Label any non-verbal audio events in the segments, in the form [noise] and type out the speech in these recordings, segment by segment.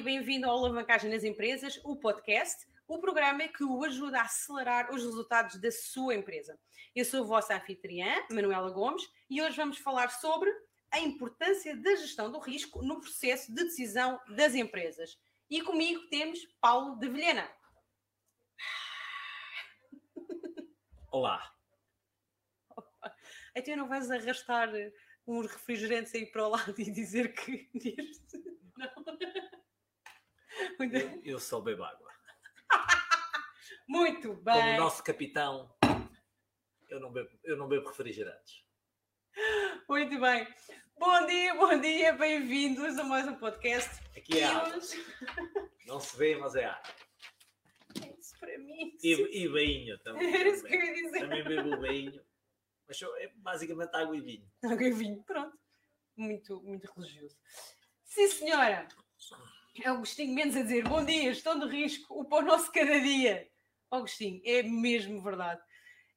E bem-vindo ao Alavancagem nas Empresas, o podcast, o programa que o ajuda a acelerar os resultados da sua empresa. Eu sou a vossa anfitriã, Manuela Gomes, e hoje vamos falar sobre a importância da gestão do risco no processo de decisão das empresas. E comigo temos Paulo de Vilhena. Olá. [laughs] Então não vais arrastar uns refrigerantes aí para o lado e dizer que [laughs] Não. Eu, eu só bebo água. [laughs] Muito Como bem. o nosso capitão, eu não bebo, eu não bebo refrigerantes. Muito bem. Bom dia, bom dia, bem-vindos a mais um podcast. Aqui é água. hoje- [laughs] Não se vê, mas é água. Isso para mim. E, e bainho também. Era isso que eu ia dizer. Também bebo bainho. Mas é basicamente água e vinho. Água e vinho, pronto. Muito, muito religioso. Sim, senhora. Agostinho Mendes a dizer, bom dia, gestão de risco, o pão nosso cada dia. Agostinho, é mesmo verdade.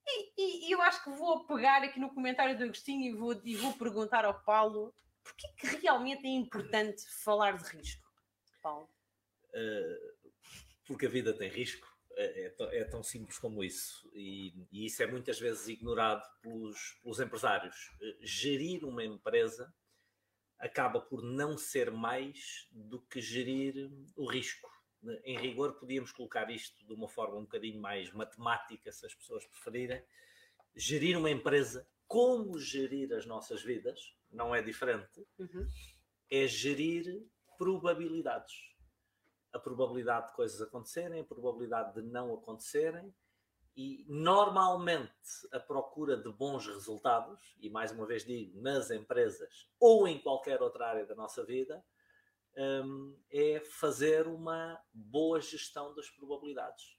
E, e- eu acho que vou pegar aqui no comentário do Agostinho e vou, e vou perguntar ao Paulo porquê que realmente é importante falar de risco, Paulo? Uh, porque a vida tem risco. É, é tão- é tão simples como isso. E, e isso é muitas vezes ignorado pelos, pelos empresários. Uh, Gerir uma empresa acaba por não ser mais do que gerir o risco. Em rigor, podíamos colocar isto de uma forma um bocadinho mais matemática, se as pessoas preferirem. Gerir uma empresa, como gerir as nossas vidas, não é diferente, Uhum. é gerir probabilidades a probabilidade de coisas acontecerem, a probabilidade de não acontecerem e normalmente a procura de bons resultados, e mais uma vez digo, nas empresas ou em qualquer outra área da nossa vida, hum, é fazer uma boa gestão das probabilidades.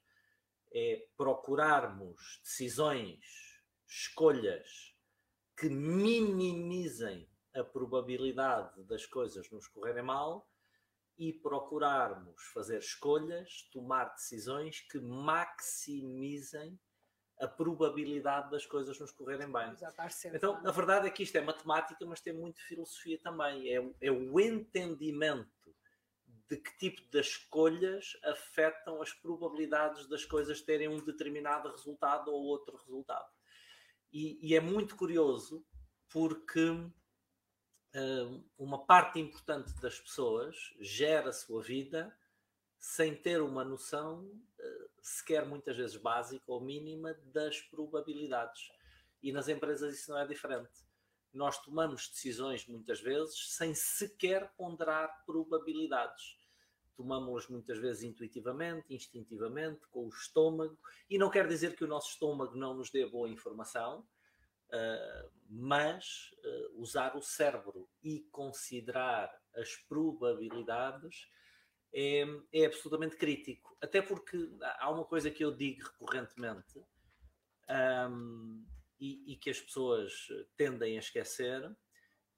É procurarmos decisões, escolhas que minimizem a probabilidade das coisas nos correrem mal e procurarmos fazer escolhas, tomar decisões que maximizem a probabilidade das coisas nos correrem bem. Então, a verdade é que isto é matemática, mas tem muito filosofia também. É, o- é o entendimento de que tipo de escolhas afetam as probabilidades das coisas terem um determinado resultado ou outro resultado. E, e é muito curioso porque uma parte importante das pessoas gera a sua vida sem ter uma noção eh, sequer muitas vezes básica ou mínima das probabilidades. E nas empresas isso não é diferente. Nós tomamos decisões muitas vezes sem sequer ponderar probabilidades. Tomamos-las muitas vezes intuitivamente, instintivamente, com o estômago. E não quer dizer que o nosso estômago não nos dê boa informação, Uh, mas uh, usar o cérebro e considerar as probabilidades é, é absolutamente crítico. Até porque há uma coisa que eu digo recorrentemente um, e, e que as pessoas tendem a esquecer,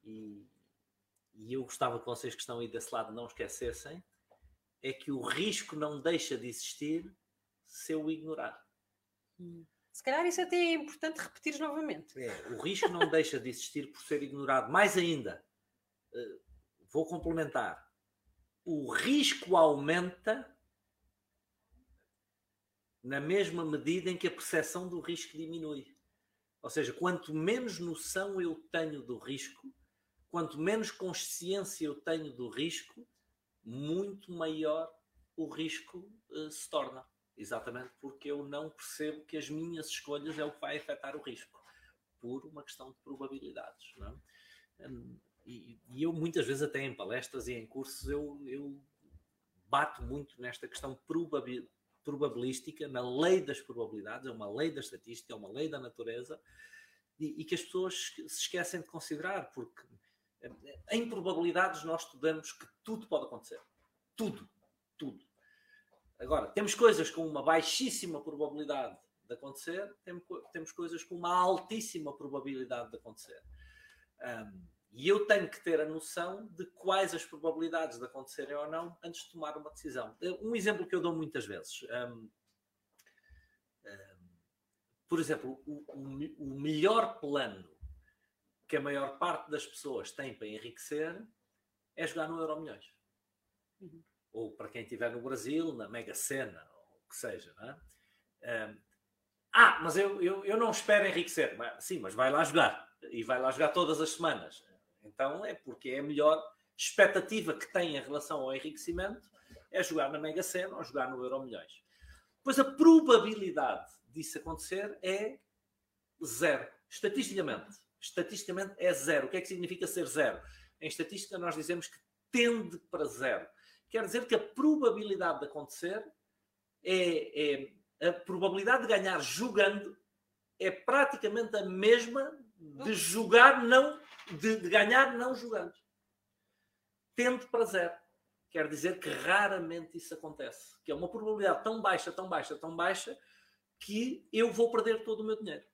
e, e eu gostava que vocês que estão aí desse lado não esquecessem, é que o risco não deixa de existir se eu ignorar. Se calhar isso até é importante repetir novamente. É, o risco não deixa de existir por ser ignorado. Mais ainda, eh, vou complementar. O risco aumenta na mesma medida em que a percepção do risco diminui. Ou seja, quanto menos noção eu tenho do risco, quanto menos consciência eu tenho do risco, muito maior o risco eh, se torna. Exatamente porque eu não percebo que as minhas escolhas é o que vai afetar o risco, por uma questão de probabilidades. Não é? Hum, e, e eu muitas vezes até em palestras e em cursos eu, eu bato muito nesta questão probabil, probabilística, na lei das probabilidades, é uma lei da estatística, é uma lei da natureza, e, e que as pessoas se esquecem de considerar, porque em probabilidades nós estudamos que tudo pode acontecer. Tudo, tudo. Agora, temos coisas com uma baixíssima probabilidade de acontecer, temos, coisas com uma altíssima probabilidade de acontecer. Um, e eu tenho que ter a noção de quais as probabilidades de acontecerem ou não antes de tomar uma decisão. Um exemplo que eu dou muitas vezes. Um, um, por exemplo, o, o, o melhor plano que a maior parte das pessoas tem para enriquecer é jogar no Euro Milhões. Uhum. Ou para quem estiver no Brasil, na Mega Sena, ou o que seja. É? ah, mas eu, eu, eu não espero enriquecer. Mas, sim, mas vai lá jogar. E vai lá jogar todas as semanas. Então é porque é a melhor expectativa que tem em relação ao enriquecimento é jogar na Mega Sena ou jogar no Euro Milhões. Pois a probabilidade disso acontecer é zero. Estatisticamente. Estatisticamente é zero. O que é que significa ser zero? Em estatística nós dizemos que tende para zero. Quer dizer que a probabilidade de acontecer é, é a probabilidade de ganhar jogando é praticamente a mesma de jogar não de, de ganhar não jogando. Tende para zero. Quer dizer que raramente isso acontece. Que é uma probabilidade tão baixa, tão baixa, tão baixa, que eu vou perder todo o meu dinheiro.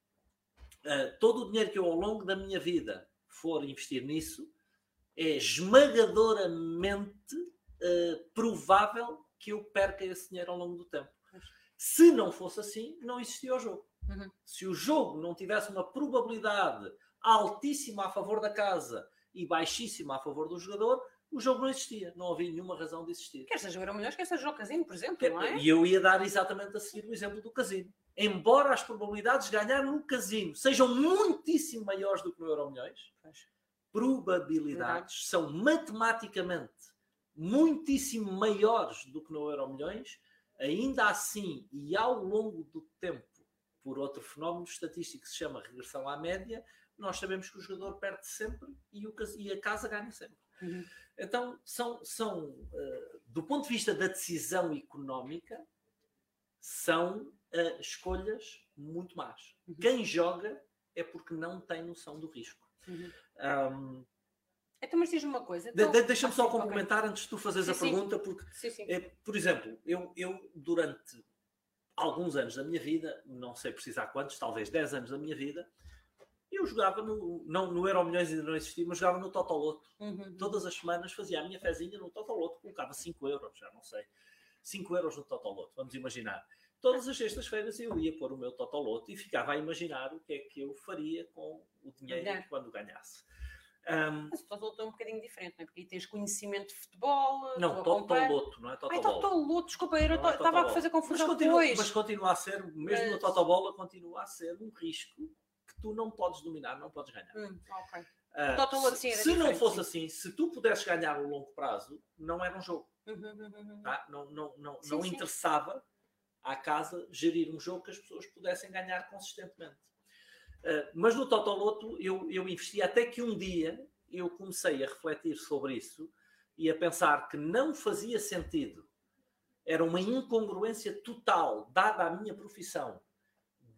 Uh, todo o dinheiro que eu ao longo da minha vida for investir nisso é esmagadoramente uh, provável que eu perca esse dinheiro ao longo do tempo. Se não fosse assim, não existia o jogo. Uhum. Se o jogo não tivesse uma probabilidade altíssima a favor da casa e baixíssima a favor do jogador, o jogo não existia. Não havia nenhuma razão de existir. Quer seja o Euro Milhões, quer seja o casino, por exemplo, não é? E eu ia dar exatamente a seguir o exemplo do casino. Embora as probabilidades de ganhar no casino sejam muitíssimo maiores do que no Euro Milhões, probabilidades são matematicamente muitíssimo maiores do que no Euro Milhões, ainda assim e ao longo do tempo, por outro fenómeno estatístico que se chama regressão à média, nós sabemos que o jogador perde sempre e, o, e a casa ganha sempre. Uhum. Então, são, são uh, do ponto de vista da decisão económica, são uh, escolhas muito más. Uhum. Quem joga é porque não tem noção do risco. Uhum. Um, então, mas diz uma coisa. Então... De, Deixa-me só complementar okay. antes de tu fazeres sim, a pergunta, porque, sim, sim. É, por exemplo, eu, eu durante alguns anos da minha vida, não sei precisar quantos, talvez 10 anos da minha vida, eu jogava no. Não, no Euro Milhões ainda não existia, mas jogava no Totoloto. Uhum. Todas as semanas fazia a minha fezinha no Totoloto, colocava 5 euros, já não sei. 5 euros no Totoloto, vamos imaginar. Todas as sextas-feiras eu ia pôr o meu Totoloto e ficava a imaginar o que é que eu faria com o dinheiro quando ganhasse. Um, mas o Totoloto é um bocadinho diferente, não é? Porque aí tens conhecimento de futebol. Não, Totoloto, não é Totoloto. Ai, Totoloto, desculpa, eu é estava a fazer confusão mas continua, Mas continua a ser, mesmo mas... no Totobola, continua a ser um risco tu não podes dominar, não podes ganhar. Hum, okay. uh, se, se não fosse assim, se tu pudesses ganhar a longo prazo, não era um jogo. Uhum, uhum, uhum. Tá? Não, não, não, sim, não sim. interessava à casa gerir um jogo que as pessoas pudessem ganhar consistentemente. Uh, mas no Totoloto eu, eu investi até que um dia eu comecei a refletir sobre isso e a pensar que não fazia sentido, era uma incongruência total, dada a minha profissão,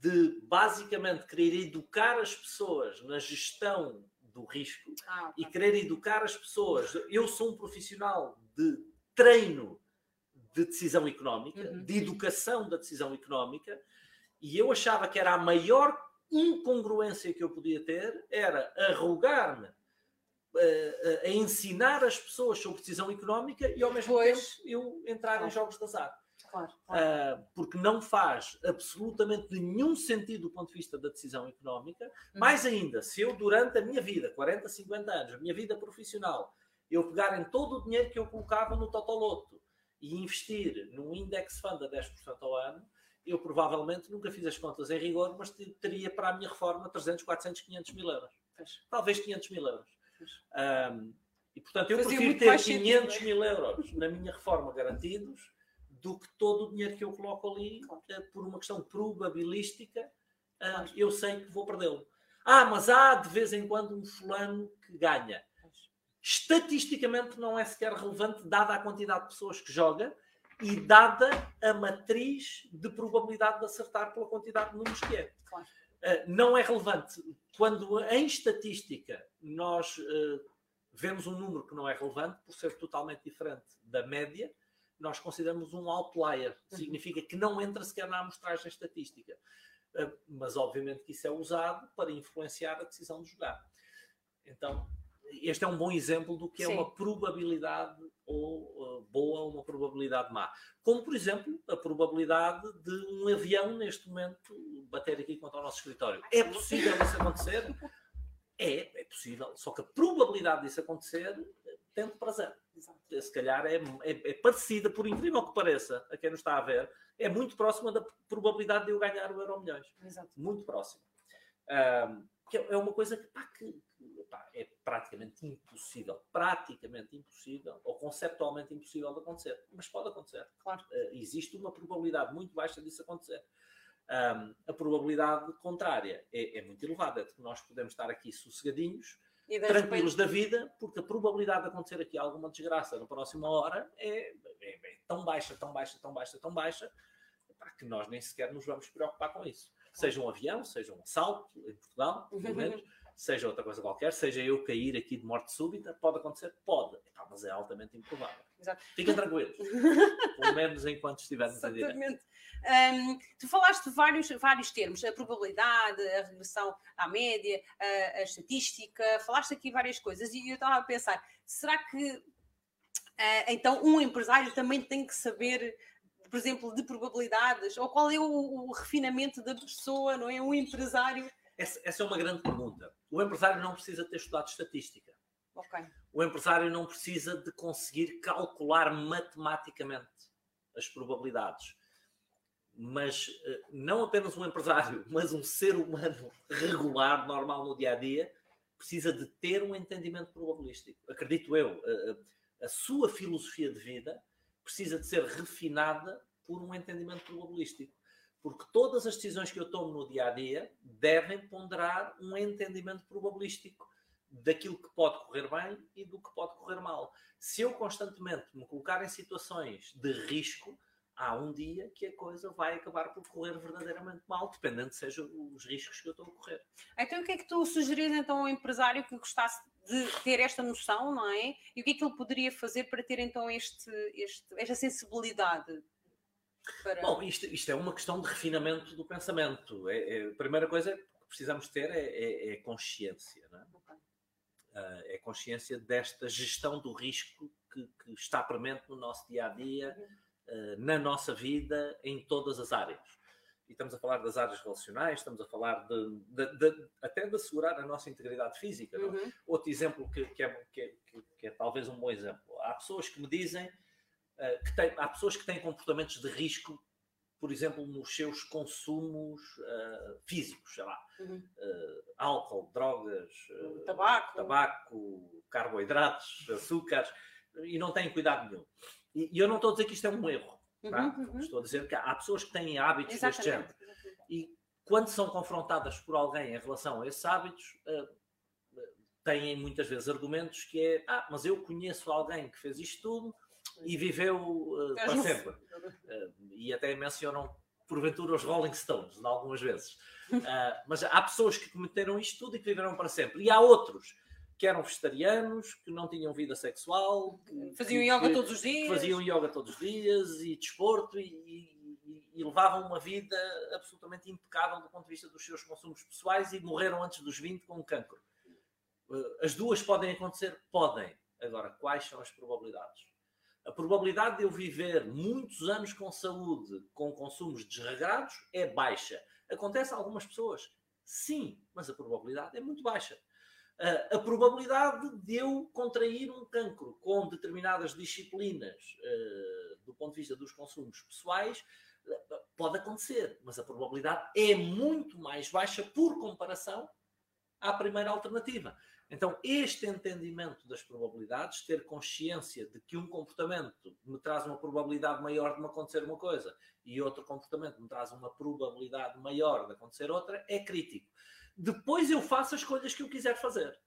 de basicamente querer educar as pessoas na gestão do risco ah, e querer educar as pessoas. Eu sou um profissional de treino de decisão económica, uhum. de educação da decisão económica, e eu achava que era a maior incongruência que eu podia ter era arrogar-me uh, a ensinar as pessoas sobre decisão económica e ao mesmo pois. tempo eu entrar em jogos de azar. Claro, claro. Uh, porque não faz absolutamente nenhum sentido do ponto de vista da decisão económica. Uhum. Mais ainda, se eu, durante a minha vida, 40, 50 anos, a minha vida profissional, eu pegar em todo o dinheiro que eu colocava no Totoloto e investir num index fund a 10% ao ano, eu provavelmente nunca fiz as contas em rigor, mas teria para a minha reforma 300, 400, 500 mil euros. Talvez 500 mil euros. Um, e portanto, eu Fazia prefiro ter 500 é? mil euros na minha reforma garantidos do que todo o dinheiro que eu coloco ali, claro. por uma questão probabilística, claro. eu sei que vou perdê-lo. Ah, mas há de vez em quando um fulano que ganha. Estatisticamente não é sequer relevante, dada a quantidade de pessoas que joga e dada a matriz de probabilidade de acertar pela quantidade de números que é. Claro. Uh, não é relevante. Quando em estatística nós uh, vemos um número que não é relevante, por ser totalmente diferente da média, nós consideramos um outlier. Uhum. Significa que não entra sequer na amostragem estatística. Ah, mas, obviamente, que isso é usado para influenciar a decisão de jogar. Então, este é um bom exemplo do que é Sim. uma probabilidade ou uh, boa ou uma probabilidade má. Como, por exemplo, a probabilidade de um avião, neste momento, bater aqui contra o nosso escritório. É possível isso acontecer? É, é possível. Só que a probabilidade disso acontecer tende para zero. se calhar é, é, é, parecida, por incrível que pareça, a quem nos está a ver, é muito próxima da probabilidade de eu ganhar o Euro Milhões. Exato. Muito próxima. Um, que é uma coisa que, pá, que pá, é praticamente impossível, praticamente impossível, ou conceptualmente impossível de acontecer. Mas pode acontecer. Claro. Uh, existe uma probabilidade muito baixa disso acontecer. Um, a probabilidade contrária é, é, muito elevada, é de que nós podemos estar aqui sossegadinhos, tranquilos da vida, porque a probabilidade de acontecer aqui alguma desgraça na próxima hora é, é, é tão baixa, tão baixa, tão baixa, tão baixa, que nós nem sequer nos vamos preocupar com isso. Seja um avião, seja um assalto em Portugal, pelo menos, [laughs] seja outra coisa qualquer, seja eu cair aqui de morte súbita, pode acontecer? Pode, mas é altamente improvável. Exato. Fiquem tranquilos, [laughs] pelo menos enquanto estivermos a direto. Um, tu falaste de vários, vários termos, a probabilidade, a regressão à média, a, a estatística, falaste aqui várias coisas e eu estava a pensar, será que uh, então um empresário também tem que saber, por exemplo, de probabilidades? Ou qual é o, o refinamento da pessoa, não é? Um empresário. Essa, essa, é uma grande pergunta. O empresário não precisa ter estudado estatística. Okay. O empresário não precisa de conseguir calcular matematicamente as probabilidades mas eh, não apenas um empresário, [laughs] mas um ser humano regular, normal no dia a dia, precisa de ter um entendimento probabilístico. Acredito eu, a, a sua filosofia de vida precisa de ser refinada por um entendimento probabilístico. Porque todas as decisões que eu tomo no dia a dia devem ponderar um entendimento probabilístico daquilo que pode correr bem e do que pode correr mal. Se eu constantemente me colocar em situações de risco, há um dia que a coisa vai acabar por correr verdadeiramente mal, dependendo de sejam os riscos que eu estou a correr. Então, o que é que tu sugerias então ao empresário que gostasse de ter esta noção, não é? E o que é que ele poderia fazer para ter então este, este esta sensibilidade? Para... Bom, isto, isto, é uma questão de refinamento do pensamento. É, é a primeira coisa que precisamos ter é, é, é consciência, não é? Okay. Uh, é consciência desta gestão do risco que, que está premente no nosso dia a dia. Uhum eh, na nossa vida em todas as áreas. E estamos a falar das áreas relacionais, estamos a falar de, de, de até de assegurar a nossa integridade física. É? Uhum. Outro exemplo que, que, é, que, é, que, é, talvez um bom exemplo. Há pessoas que me dizem que tem, há pessoas que têm comportamentos de risco, por exemplo, nos seus consumos uh, físicos, sei lá, uhum. uh, álcool, drogas, tabaco. tabaco, carboidratos, açúcares, e não têm cuidado nenhum. E, eu não estou a dizer que isto é um erro. Tá? Uhum, uhum. Estou a dizer que há pessoas que têm hábitos Exatamente. deste género. E quando são confrontadas por alguém em relação a esses hábitos, uh, têm muitas vezes argumentos que é ah, mas eu conheço alguém que fez isto tudo e viveu uh, para sempre. Uh, e até mencionam, porventura, os Rolling Stones, algumas vezes. mas há pessoas que cometeram isto tudo e que viveram para sempre. E há outros que eram vegetarianos, que não tinham vida sexual, faziam que, yoga todos os dias, faziam yoga todos os dias e desporto e, e, e, levavam uma vida absolutamente impecável do ponto de vista dos seus consumos pessoais e morreram antes dos 20 com um cancro. As duas podem acontecer? Podem. Agora, quais são as probabilidades? A probabilidade de eu viver muitos anos com saúde, com consumos desregrados, é baixa. Acontece a algumas pessoas? Sim, mas a probabilidade é muito baixa a probabilidade de eu contrair um cancro com determinadas disciplinas uh, do ponto de vista dos consumos pessoais pode acontecer, mas a probabilidade é muito mais baixa por comparação à primeira alternativa. Então, este entendimento das probabilidades, ter consciência de que um comportamento me traz uma probabilidade maior de me acontecer uma coisa e outro comportamento me traz uma probabilidade maior de acontecer outra, é crítico. Depois eu faço as escolhas que eu quiser fazer.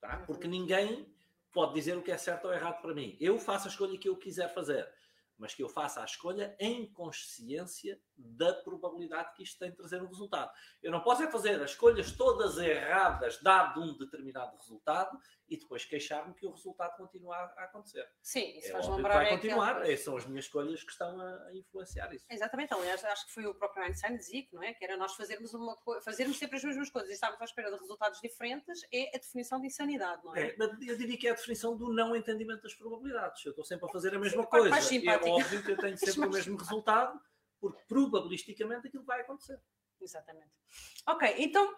Tá? Porque ninguém pode dizer o que é certo ou errado para mim. Eu faço a escolha que eu quiser fazer mas que eu faça a escolha em consciência da probabilidade que isto tem de trazer um resultado. Eu não posso é fazer as escolhas todas erradas, dado um determinado resultado, e depois queixar-me que o resultado continua a acontecer. Sim, isso é faz lembrar. Vai continuar, aquela... são as minhas escolhas que estão a, influenciar isso. Exatamente, aliás, acho que foi o próprio Einstein dizia que, não é? que era nós fazermos, uma fazermos sempre as mesmas coisas e estarmos à espera de resultados diferentes, é a definição de insanidade, não é? é eu diria que é a definição do não entendimento das probabilidades. Eu estou sempre a fazer a mesma Sim, coisa. Mais simpática óbvio que eu tenho [laughs] sempre o mesmo resultado, porque probabilisticamente aquilo vai acontecer. Exatamente. Ok, então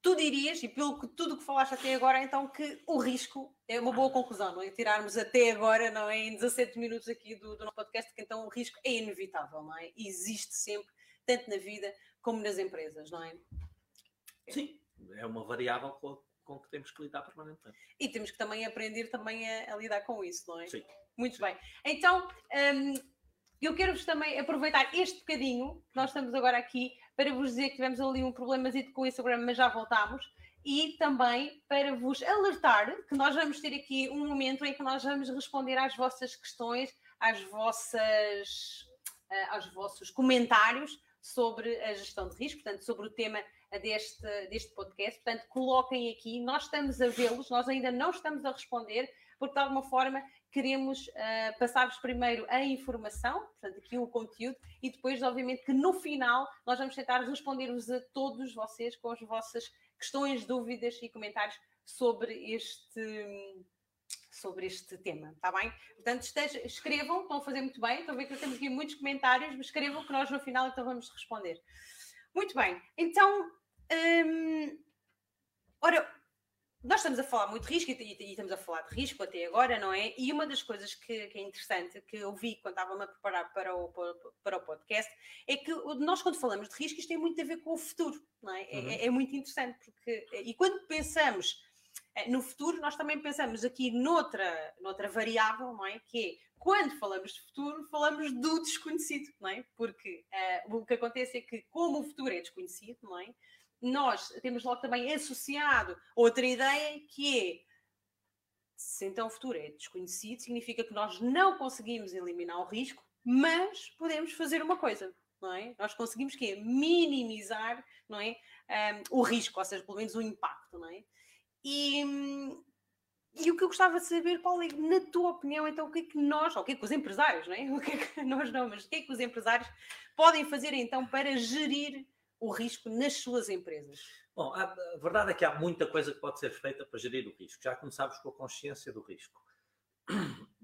tu dirias, e pelo que tudo que falaste até agora, então que o risco é uma boa conclusão, não é? Tirarmos até agora, não é? Em 17 minutos aqui do, do nosso podcast, que então o risco é inevitável, não é? Existe sempre, tanto na vida como nas empresas, não é? Sim, é uma variável com, com que temos que lidar permanentemente. E temos que também aprender também a, a lidar com isso, não é? Sim. Muito bem. Então, hum, eu quero-vos também aproveitar este bocadinho, que nós estamos agora aqui, para vos dizer que tivemos ali um problema com o Instagram, mas já voltámos. E também para vos alertar que nós vamos ter aqui um momento em que nós vamos responder às vossas questões, às vossas, uh, aos vossos comentários sobre a gestão de risco, portanto, sobre o tema deste, deste podcast. Portanto, coloquem aqui, nós estamos a vê-los, nós ainda não estamos a responder, porque de alguma forma queremos uh, passar-vos primeiro a informação, portanto, aqui o conteúdo, e depois, obviamente, que no final nós vamos tentar responder-vos a todos vocês com as vossas questões, dúvidas e comentários sobre este sobre este tema, está bem? Portanto, esteja, escrevam, estão a fazer muito bem, estão a ver que temos aqui muitos comentários, mas escrevam que nós no final então vamos responder. Muito bem, então, hum, ora, nós estamos a falar muito de risco e, e, e, estamos a falar de risco até agora, não é? E uma das coisas que, que é interessante, que eu vi quando estava-me a preparar para o, para o podcast, é que nós, quando falamos de risco, isto tem muito a ver com o futuro, não é? é uhum. É, é, muito interessante, porque. E quando pensamos eh, no futuro, nós também pensamos aqui noutra, noutra variável, não é? Que é quando falamos de futuro, falamos do desconhecido, não é? Porque uh, o que acontece é que, como o futuro é desconhecido, não é? Nós temos logo também associado outra ideia que é se então o futuro é desconhecido, significa que nós não conseguimos eliminar o risco, mas podemos fazer uma coisa, não é? Nós conseguimos que é minimizar, não é, um, o risco, ou seja, pelo menos o impacto, não é? E, e o que eu gostava de saber, Paulo, é, na tua opinião, então, o que é que nós, ou o que é que os empresários, não é? [laughs] O que é que nós não, mas o que é que os empresários podem fazer então para gerir o risco nas suas empresas? Bom, a verdade é que há muita coisa que pode ser feita para gerir o risco. Já começámos com a consciência do risco. [clears throat]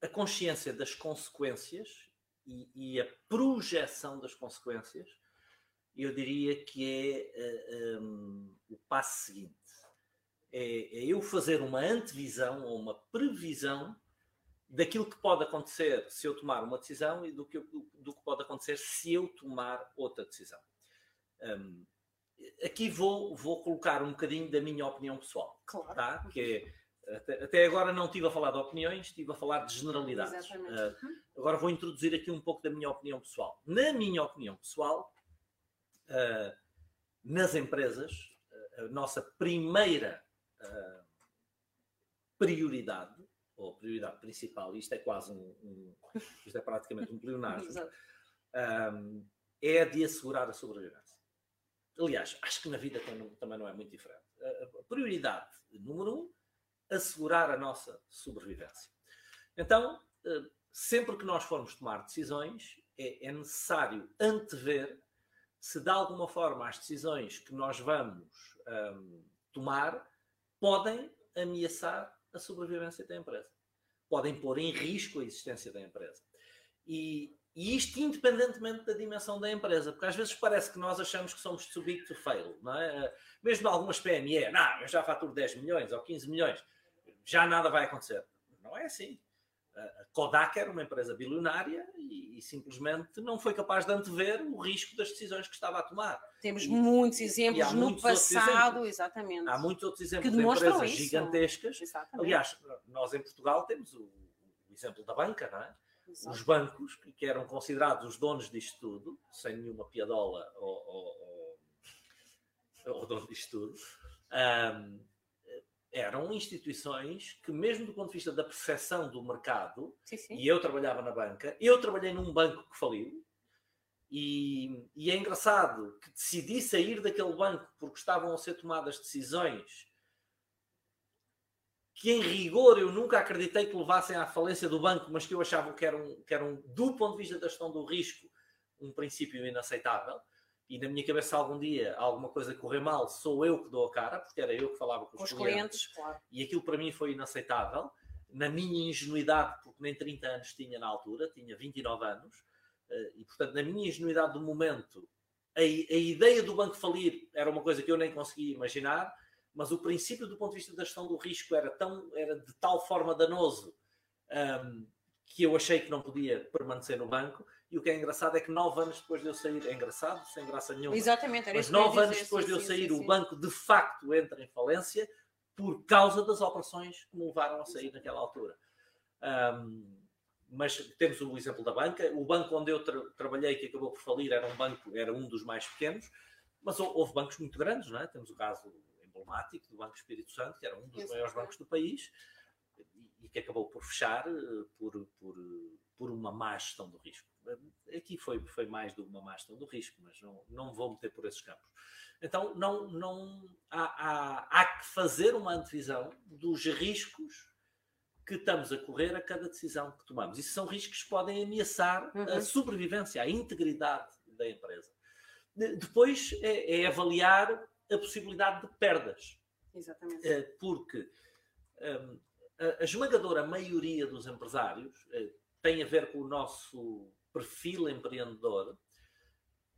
A consciência das consequências e, e a projeção das consequências, eu diria que é uh, um, o passo seguinte. É, é eu fazer uma antevisão ou uma previsão daquilo que pode acontecer se eu tomar uma decisão e do que, do, que pode acontecer se eu tomar outra decisão. Um, aqui vou, vou colocar um bocadinho da minha opinião pessoal. Claro. Tá? Que é, até, até, agora não estive a falar de opiniões, estive a falar de generalidades. Uh, agora vou introduzir aqui um pouco da minha opinião pessoal. Na minha opinião pessoal, uh, nas empresas, uh, a nossa primeira prioridade ou prioridade principal, isto é quase um, um isto é praticamente um pleonasmo, [laughs] um, é de assegurar a sobrevivência. Aliás, acho que na vida também não é muito diferente. A prioridade número um, assegurar a nossa sobrevivência. Então, eh, sempre que nós formos tomar decisões, é, é necessário antever se de alguma forma as decisões que nós vamos um, tomar podem ameaçar a sobrevivência da empresa. Podem pôr em risco a existência da empresa. E, e, isto independentemente da dimensão da empresa, porque às vezes parece que nós achamos que somos too big to fail, não é? Mesmo algumas PME, não, eu já faturo 10 milhões ou 15 milhões, já nada vai acontecer. Não é assim. A Kodak era uma empresa bilionária e, e, simplesmente não foi capaz de antever o risco das decisões que estava a tomar. Temos e, muitos exemplos no muitos passado, exatamente. Há muitos outros exemplos de empresas isso. gigantescas. Exatamente. Aliás, nós em Portugal temos o, o exemplo da banca, não é? Exato. Os bancos, que eram considerados os donos disto tudo, sem nenhuma piadola ou, ou, ou, ou dono disto tudo, um, eram instituições que, mesmo do ponto de vista da percepção do mercado, sim, sim. e eu trabalhava na banca, eu trabalhei num banco que faliu, e, e, é engraçado que decidi sair daquele banco porque estavam a ser tomadas decisões que, em rigor, eu nunca acreditei que levassem à falência do banco, mas que eu achava que eram, que eram do ponto de vista da gestão do risco, um princípio inaceitável e na minha cabeça algum dia alguma coisa correr mal, sou eu que dou a cara, porque era eu que falava com os, os clientes, clientes claro. e aquilo para mim foi inaceitável. Na minha ingenuidade, porque nem 30 anos tinha na altura, tinha 29 anos, eh, e portanto, na minha ingenuidade do momento, a, a ideia do banco falir era uma coisa que eu nem conseguia imaginar, mas o princípio do ponto de vista da gestão do risco era, tão, era de tal forma danoso um, que eu achei que não podia permanecer no banco. E o que é engraçado é que nove anos depois de eu sair, é engraçado, sem graça nenhuma. Exatamente, era Mas nove anos depois de eu sair, o banco de facto entra em falência por causa das operações que me levaram a sair naquela altura. Um, mas temos o exemplo da banca. O banco onde eu tra trabalhei, que acabou por falir, era um banco, era um dos mais pequenos, mas houve bancos muito grandes, não é? Temos o caso emblemático do Banco Espírito Santo, que era um dos maiores bancos do país, e que acabou por fechar eh, por, por, por uma má gestão do risco. Aqui foi, foi mais do que uma má gestão do risco, mas não, não vou meter por esses campos. Então, não, não, há, há, há que fazer uma antevisão dos riscos que estamos a correr a cada decisão que tomamos. Isso são riscos que podem ameaçar uhum. a sobrevivência, a integridade da empresa. Depois é, é avaliar a possibilidade de perdas. Exatamente. Eh, porque um, a esmagadora maioria dos empresários eh, tem a ver com o nosso perfil empreendedor,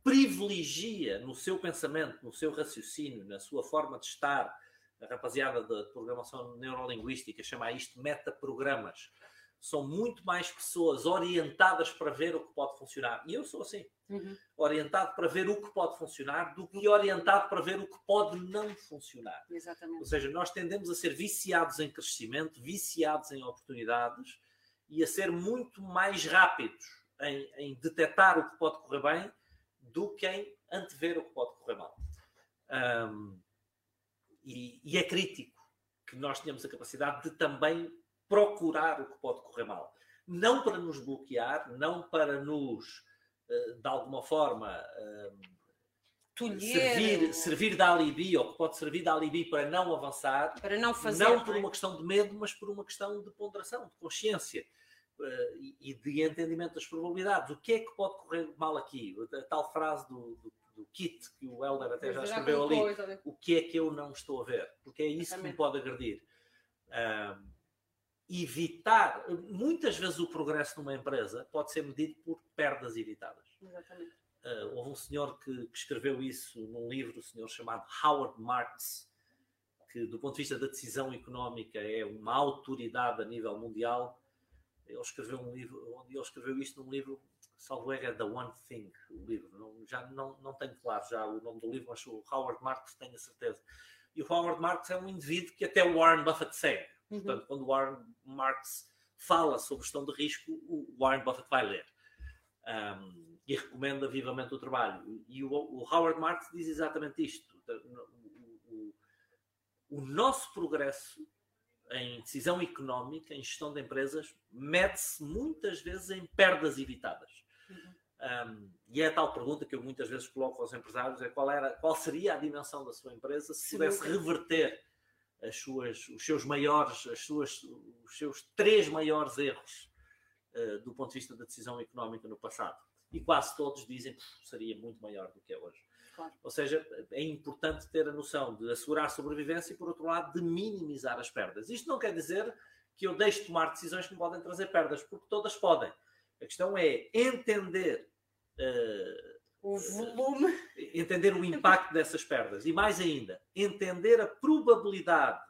privilegia no seu pensamento, no seu raciocínio, na sua forma de estar, a rapaziada da programação neurolinguística chama isto metaprogramas. São muito mais pessoas orientadas para ver o que pode funcionar. E eu sou assim. Uhum. Orientado para ver o que pode funcionar do que orientado para ver o que pode não funcionar. Exatamente. Ou seja, nós tendemos a ser viciados em crescimento, viciados em oportunidades e a ser muito mais rápidos em, em detectar o que pode correr bem do que em antever o que pode correr mal. Um, e, e, é crítico que nós tenhamos a capacidade de também procurar o que pode correr mal. Não para nos bloquear, não para nos, eh, de alguma forma, servir, servir de alibi, ou que pode servir de alibi para não avançar. Para não fazer. Não por uma questão de medo, mas por uma questão de ponderação, de consciência e de entendimento das probabilidades. O que é que pode correr mal aqui? A tal frase do, do, do kit que o Helder até já escreveu ali. O que é que eu não estou a ver? Porque é isso que me pode agredir. Um, evitar. Muitas vezes o progresso numa empresa pode ser medido por perdas evitadas. Exatamente. Uh, houve um senhor que, que, escreveu isso num livro, um senhor chamado Howard Marks, que, do ponto de vista da decisão económica, é uma autoridade a nível mundial ele escreveu um livro, onde ele escreveu isto num livro, salvo erro, é The One Thing, o livro. Não, já não, não tenho claro já o nome do livro, mas o Howard Marks tenho a certeza. E o Howard Marks é um indivíduo que até o Warren Buffett segue. Uhum. Portanto, quando o Warren Marks fala sobre gestão de risco, o Warren Buffett vai ler. Um, e recomenda vivamente o trabalho. E o, o Howard Marks diz exatamente isto. O, o, o nosso progresso em decisão económica, em gestão de empresas, mede-se muitas vezes em perdas evitadas. Uhum. Um, e é a tal pergunta que eu muitas vezes coloco aos empresários: é qual, era, qual seria a dimensão da sua empresa se pudesse reverter as suas, os seus maiores, as suas, os seus três maiores erros uh, do ponto de vista da decisão económica no passado? E quase todos dizem que seria muito maior do que é hoje. Claro. Ou seja, é importante ter a noção de assegurar a sobrevivência e, por outro lado, de minimizar as perdas. Isto não quer dizer que eu deixe de tomar decisões que me podem trazer perdas, porque todas podem. A questão é entender uh, o volume, entender o impacto dessas perdas e, mais ainda, entender a probabilidade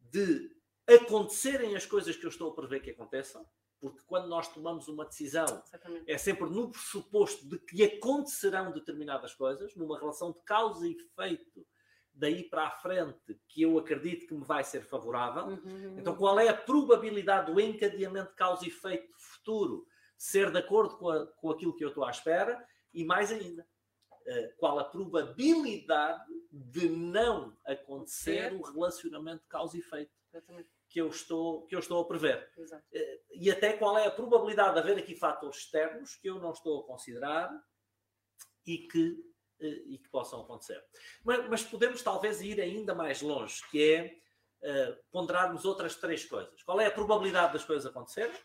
de acontecerem as coisas que eu estou a prever que aconteçam porque quando nós tomamos uma decisão, Exatamente. é sempre no pressuposto de que acontecerão determinadas coisas, numa relação de causa e efeito, daí para a frente, que eu acredito que me vai ser favorável. Uhum. uhum então, qual é a probabilidade do encadeamento de causa e efeito futuro ser de acordo com, a, com aquilo que eu estou à espera? E mais ainda, uh, qual a probabilidade de não acontecer o relacionamento de causa e efeito? Exatamente que eu estou, que eu estou a prever. Exato. Eh, e até qual é a probabilidade de haver aqui fatores externos que eu não estou a considerar e que, eh, e que possam acontecer. Mas, mas podemos talvez ir ainda mais longe, que é uh, ponderarmos outras três coisas. Qual é a probabilidade das coisas acontecerem?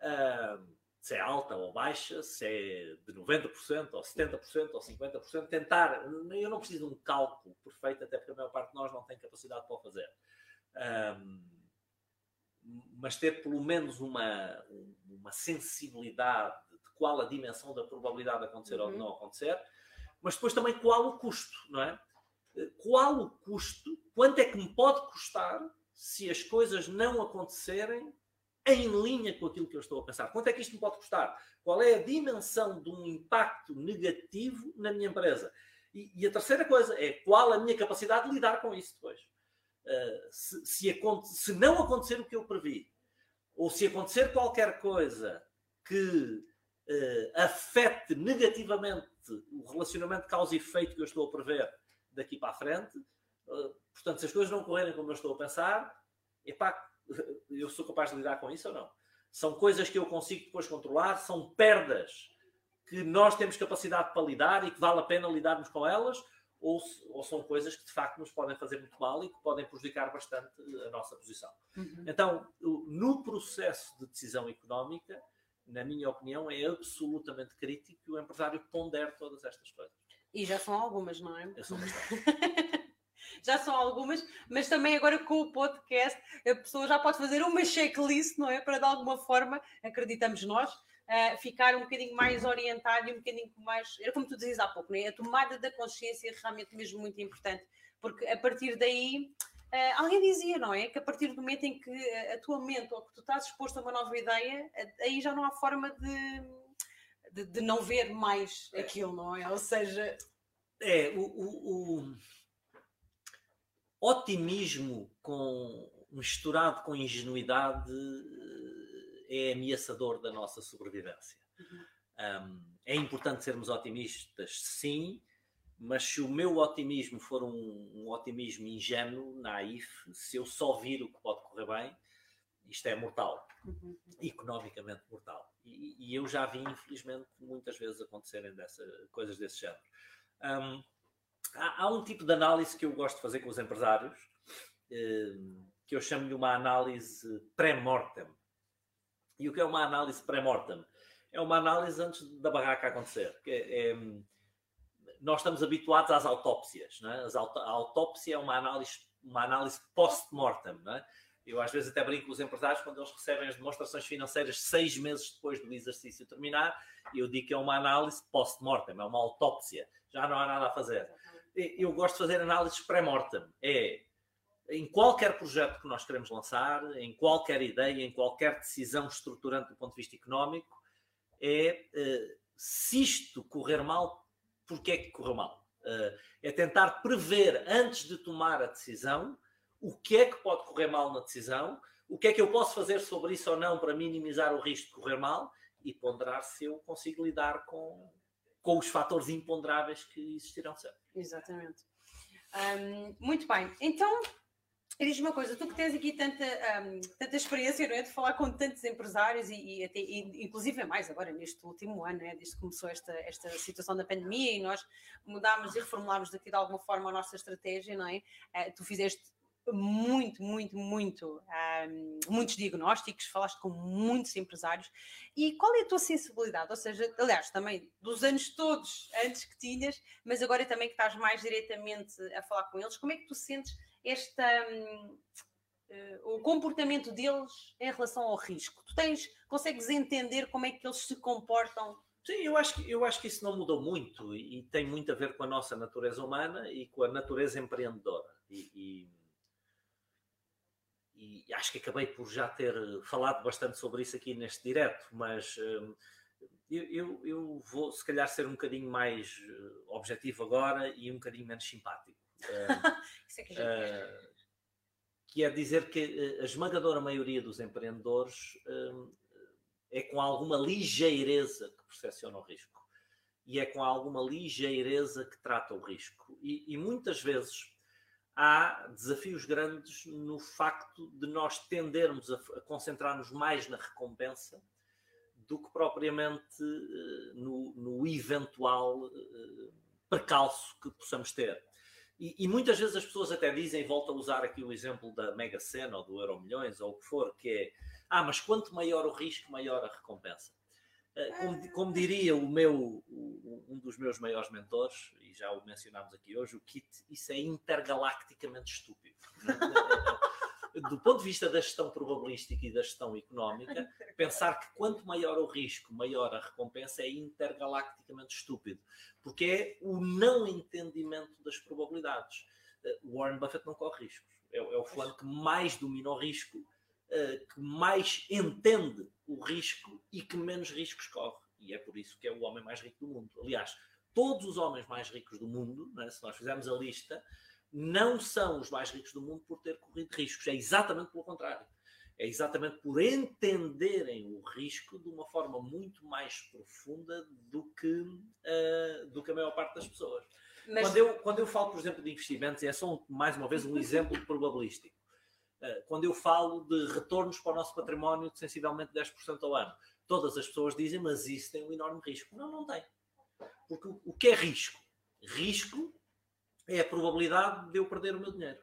Uh, se é alta ou baixa, se é de 90% ou 70% ou 50%, tentar. Eu não preciso de um cálculo perfeito, até porque a maior parte de nós não tem capacidade para o fazer um, mas ter pelo menos uma, uma sensibilidade de qual a dimensão da probabilidade de acontecer uhum. ou de não acontecer. mas depois também qual o custo, não é? Qual o custo, quanto é que me pode custar se as coisas não acontecerem em linha com aquilo que eu estou a pensar? Quanto é que isto me pode custar? Qual é a dimensão de um impacto negativo na minha empresa? E, e a terceira coisa é qual a minha capacidade de lidar com isso depois? Uh, se, se, se, não acontecer o que eu previ, ou se acontecer qualquer coisa que uh, afete negativamente o relacionamento causa e efeito que eu estou a prever daqui para a frente, uh, portanto, se as coisas não correrem como eu estou a pensar, epá, [laughs] eu sou capaz de lidar com isso ou não? São coisas que eu consigo depois controlar, são perdas que nós temos capacidade para lidar e que vale a pena lidarmos com elas, ou, ou, são coisas que de facto nos podem fazer muito mal e que podem prejudicar bastante a nossa posição. Uhum. Então, no processo de decisão económica, na minha opinião, é absolutamente crítico que o empresário pondere todas estas coisas. E já são algumas, não é? Já são [laughs] já são algumas, mas também agora com o podcast a pessoa já pode fazer uma checklist, não é? Para de alguma forma, acreditamos nós, uh, ficar um bocadinho mais orientado e um bocadinho mais. Era como tu dizias há pouco, né? a tomada da consciência é realmente mesmo muito importante, porque a partir daí. Uh, alguém dizia, não é? Que a partir do momento em que a tua mente ou que tu estás exposto a uma nova ideia, aí já não há forma de, de, de não ver mais é. aquilo, não é? Ou seja. É, o, o, o, otimismo com, misturado com ingenuidade é ameaçador da nossa sobrevivência. Uhum. Um, é importante sermos otimistas, sim, mas se o meu otimismo for um, um, otimismo ingênuo, naif, se eu só vir o que pode correr bem, isto é mortal, uhum. economicamente mortal. E, e, eu já vi, infelizmente, muitas vezes acontecerem dessa, coisas desse género. Um, há, há, um tipo de análise que eu gosto de fazer com os empresários, um, que eu chamo-lhe uma análise pré-mortem. E o que é uma análise pré-mortem? É uma análise antes da barraca acontecer. É, é, nós estamos habituados às autópsias. Não é? a autópsia é uma análise, uma análise post-mortem. É? Eu às vezes até brinco com os empresários quando eles recebem as demonstrações financeiras seis meses depois do exercício terminar, eu digo que é uma análise post-mortem, é uma autópsia. Já não há nada a fazer. Eu gosto de fazer análises pré-mortem. É em qualquer projeto que nós queremos lançar, em qualquer ideia, em qualquer decisão estruturante do ponto de vista económico, é uh, se isto correr mal, porque é que correu mal? Uh, é tentar prever antes de tomar a decisão o que é que pode correr mal na decisão, o que é que eu posso fazer sobre isso ou não para minimizar o risco de correr mal e ponderar se eu consigo lidar com, com os fatores imponderáveis que existirão sempre. Exatamente. Um, muito bem. Então, e diz uma coisa, tu que tens aqui tanta, um, tanta experiência não é? de falar com tantos empresários e, e, até, e inclusive é mais agora neste último ano, é? desde que começou esta, esta situação da pandemia e nós mudámos e reformulámos daqui de alguma forma a nossa estratégia, não é? Uh, tu fizeste muito, muito, muito, um, muitos diagnósticos, falaste com muitos empresários. E qual é a tua sensibilidade? Ou seja, aliás, também dos anos todos antes que tinhas, mas agora também que estás mais diretamente a falar com eles, como é que tu sentes esta, um, uh, eh, o comportamento deles em relação ao risco? Tu tens, consegues entender como é que eles se comportam? Sim, eu acho, que, eu acho que isso não mudou muito e, tem muito a ver com a nossa natureza humana e com a natureza empreendedora. E, e, e acho que acabei por já ter falado bastante sobre isso aqui neste direto, mas um, eu, eu, eu, vou se calhar ser um bocadinho mais eh, objetivo agora e um bocadinho menos simpático. [laughs] Isso é que, uh, que é dizer que eh, a esmagadora maioria dos empreendedores uh, é com alguma ligeireza que percepciona o risco e é com alguma ligeireza que trata o risco. E, e muitas vezes há desafios grandes no facto de nós tendermos a, a concentrar-nos mais na recompensa do que propriamente uh, no, no, eventual uh, percalço que possamos ter. E, e, muitas vezes as pessoas até dizem, volto a usar aqui o exemplo da Mega Sena ou do Euro Milhões ou o que for, que é, ah, mas quanto maior o risco, maior a recompensa. Eh, como, como, diria o meu, um dos meus maiores mentores, e já o mencionámos aqui hoje, o Kit, isso é intergalacticamente estúpido. [laughs] do ponto de vista da gestão probabilística e da gestão económica, pensar que quanto maior o risco, maior a recompensa é intergalacticamente estúpido, porque é o não entendimento das probabilidades. Uh, Warren Buffett não corre riscos. É, é o fulano que mais domina o risco, uh, que mais entende o risco e que menos riscos corre. E é por isso que é o homem mais rico do mundo. Aliás, todos os homens mais ricos do mundo, né, se nós fizermos a lista, não são os mais ricos do mundo por ter corrido riscos. É exatamente pelo contrário. É exatamente por entenderem o risco de uma forma muito mais profunda do que, uh, do que a maior parte das pessoas. Mas... Quando, eu, quando eu falo, por exemplo, de investimentos, é só um, mais uma vez um exemplo [laughs] probabilístico. Uh, quando eu falo de retornos para o nosso património de sensivelmente 10% ao ano, todas as pessoas dizem, mas isso tem um enorme risco. Não, não tem. Porque o, o que é risco? Risco é a probabilidade de eu perder o meu dinheiro.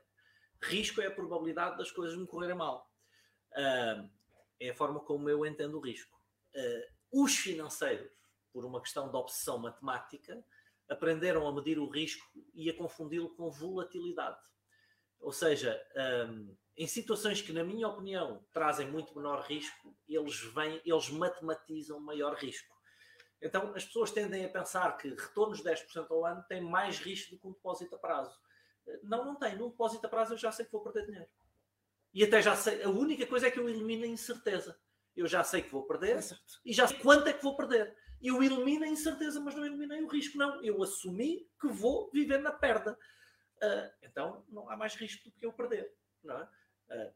Risco é a probabilidade das coisas me correrem mal. Uh, é a forma como eu entendo o risco. Uh, os financeiros, por uma questão de obsessão matemática, aprenderam a medir o risco e a confundi-lo com volatilidade. Ou seja, um, em situações que, na minha opinião, trazem muito menor risco, eles vêm, eles matematizam maior risco. Então, as pessoas tendem a pensar que retornos de 10% ao ano têm mais risco do que um depósito a prazo. Não, não tem. Num depósito a prazo eu já sei que vou perder dinheiro. E até já sei. A única coisa é que eu elimino a incerteza. Eu já sei que vou perder Exato. e já sei quanto é que vou perder. Eu elimino a incerteza, mas não eliminei o risco. Não. Eu assumi que vou viver na perda. Uh, então, não há mais risco do que eu perder. Não é? Uh,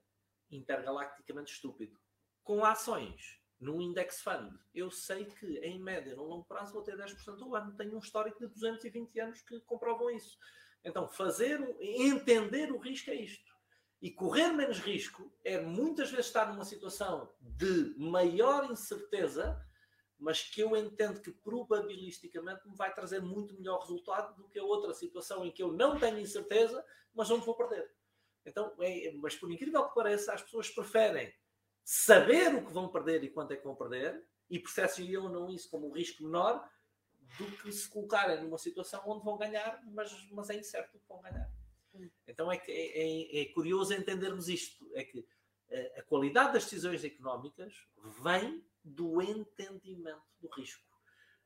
intergalacticamente estúpido. Com ações num index fund, eu sei que em média, no longo prazo, vou ter 10% ao ano. Tenho um histórico de 220 anos que comprovam isso. Então, fazer, entender o risco é isto. E correr menos risco é muitas vezes estar numa situação de maior incerteza, mas que eu entendo que probabilisticamente me vai trazer muito melhor resultado do que a outra situação em que eu não tenho incerteza, mas onde vou perder. Então, é, mas por incrível que pareça, as pessoas preferem saber o que vão perder e quanto é que vão perder e percepcionam não isso como um risco menor do que se colocarem numa situação onde vão ganhar, mas, mas é incerto o que vão ganhar. Então é, que, é, é, é curioso entendermos isto, é que a, eh, a qualidade das decisões económicas vem do entendimento do risco.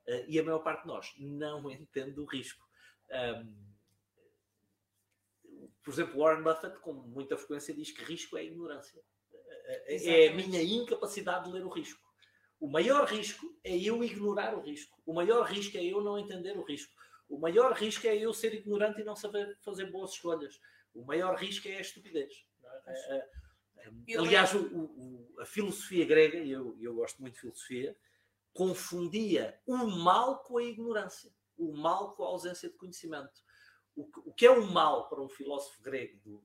Uh, e a maior parte de nós não [laughs] entende o risco. Por exemplo, Warren Buffett, com muita frequência, diz que risco é ignorância. É, é a minha incapacidade de ler o risco. O maior risco é eu ignorar o risco. O maior risco é eu não entender o risco. O maior risco é eu ser ignorante e não saber fazer boas escolhas. O maior risco é a estupidez. É? É, é, aliás, o, o, a filosofia grega, e eu, eu gosto muito de filosofia, confundia o mal com a ignorância, o mal com a ausência de conhecimento. O, o que é o mal para um filósofo grego do,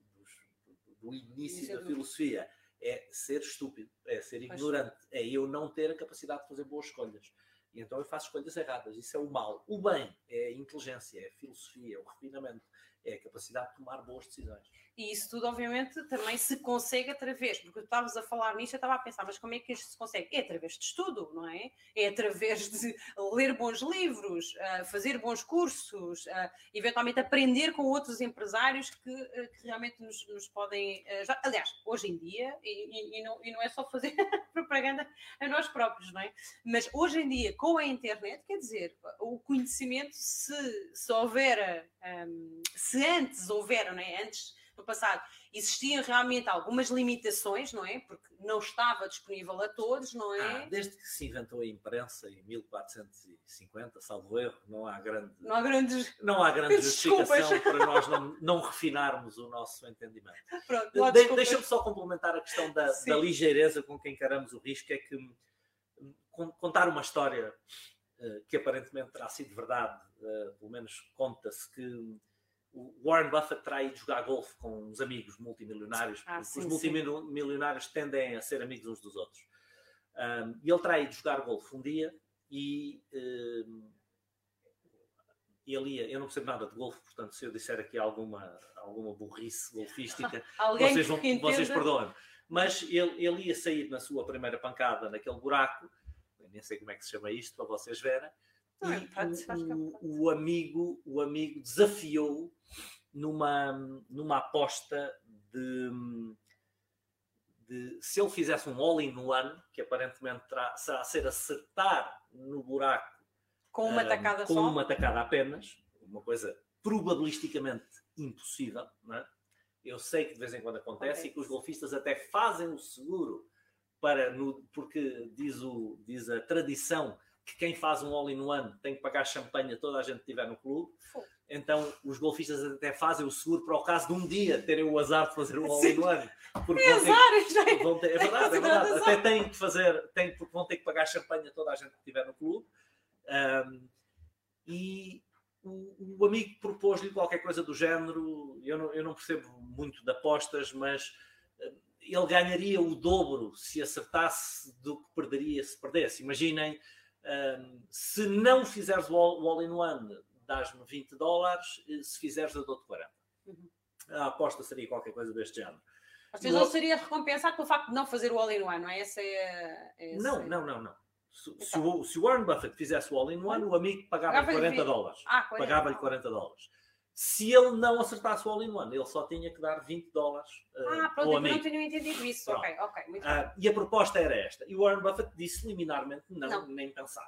do, do início da filosofia? É ser estúpido, é ser ignorante, é eu não ter a capacidade de fazer boas escolhas. E então eu faço escolhas erradas. Isso é o mal. O bem é a inteligência, é a filosofia, é o refinamento, é a capacidade de tomar boas decisões. E isso tudo, obviamente, também se consegue através, porque tu estavas a falar nisto, eu estava a pensar, mas como é que isto se consegue? É através de estudo, não é? É através de ler bons livros, fazer bons cursos, eventualmente aprender com outros empresários que, uh, que realmente nos, nos podem ajudar. Aliás, hoje em dia, e, e, não, e não é só fazer [laughs] propaganda a nós próprios, não é? Mas hoje em dia, com a internet, quer dizer, o conhecimento, se, se houver, um, se antes houver, não é? Antes no passado existiam realmente algumas limitações, não é? Porque não estava disponível a todos, não é? Ah, desde que se inventou a imprensa em 1450, salvo erro, não há grande, não há grandes, não há grande justificação para nós não, não refinarmos o nosso entendimento. [laughs] Pronto, de, Deixa-me só complementar a questão da, da, ligeireza com que encaramos o risco, é que hum, contar uma história que aparentemente terá sido verdade, uh, pelo menos conta-se que o Warren Buffett terá ido jogar golfe com uns amigos multimilionários, ah, sim, os multimilionários tendem a ser amigos uns dos outros. Um, e ele terá ido jogar golfe um dia e um, ele ia, eu não percebo nada de golfe, portanto, se eu disser aqui alguma, alguma burrice golfística, [laughs] vocês, vão, vocês perdoam. Mas ele, ele ia sair na sua primeira pancada naquele buraco, nem sei como é que se chama isto, para vocês verem e o, o, amigo, o amigo desafiou numa, numa aposta de de se ele fizesse um all-in-one, que aparentemente terá, será ser acertar no buraco com uma tacada com só. uma tacada apenas, uma coisa probabilisticamente impossível, não é? Eu sei que de vez em quando acontece Ok. e que os golfistas até fazem o seguro para no, porque diz, o, diz a tradição que quem faz um all-in-one tem que pagar champanhe a toda a gente que estiver no clube. Então os golfistas até fazem o seguro para o caso de um dia terem o azar de fazer um Sim. all-in-one. Porque É vão ter- azar, é. Vão ter- é verdade, é verdade. razão. Até têm que fazer, têm, porque vão ter que pagar champanhe a toda a gente que estiver no clube. Ahm, e o, o amigo propôs-lhe qualquer coisa do género. Eu não, eu não percebo muito de apostas, mas ele ganharia o dobro se acertasse do que perderia se perdesse. Imaginem, ahm, se não fizeres o all- o all-in-one, dás-me 20 dólares, e se fizeres, eu dou-te 40. Uhum. A aposta seria qualquer coisa deste género. Ou seja, ele seria recompensado pelo facto de não fazer o all-in-one, não é? Essa é. é Não, esse- não, não, não. Se, se o, se Warren Buffett fizesse o all-in-one, o amigo pagava-lhe Pagava-lhe 40 vinte. dólares. Ah, 40. Pagava-lhe 40 dólares. Se ele não acertasse o all-in-one, ele só tinha que dar 20 dólares uh, Ah, pronto, eu não tinha entendido isso. Pronto. Ok, ok, muito bem. Ah, e a proposta era esta. E o Warren Buffett disse liminarmente não, Não. nem pensar.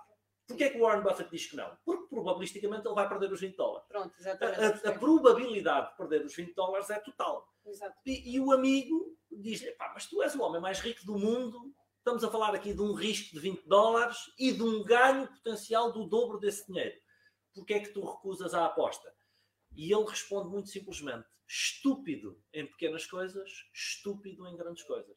Porquê é que o Warren Buffett diz que não? Porque probabilisticamente ele vai perder os 20 dólares. Pronto, A, exatamente. a- a percebi. probabilidade de perder os 20 dólares é total. Exato. E, e o amigo diz-lhe: pá, mas tu és o homem mais rico do mundo. Estamos a falar aqui de um risco de 20 dólares e de um ganho potencial do dobro desse dinheiro. Porquê é que tu recusas a aposta? E ele responde muito simplesmente: estúpido em pequenas coisas, estúpido em grandes coisas.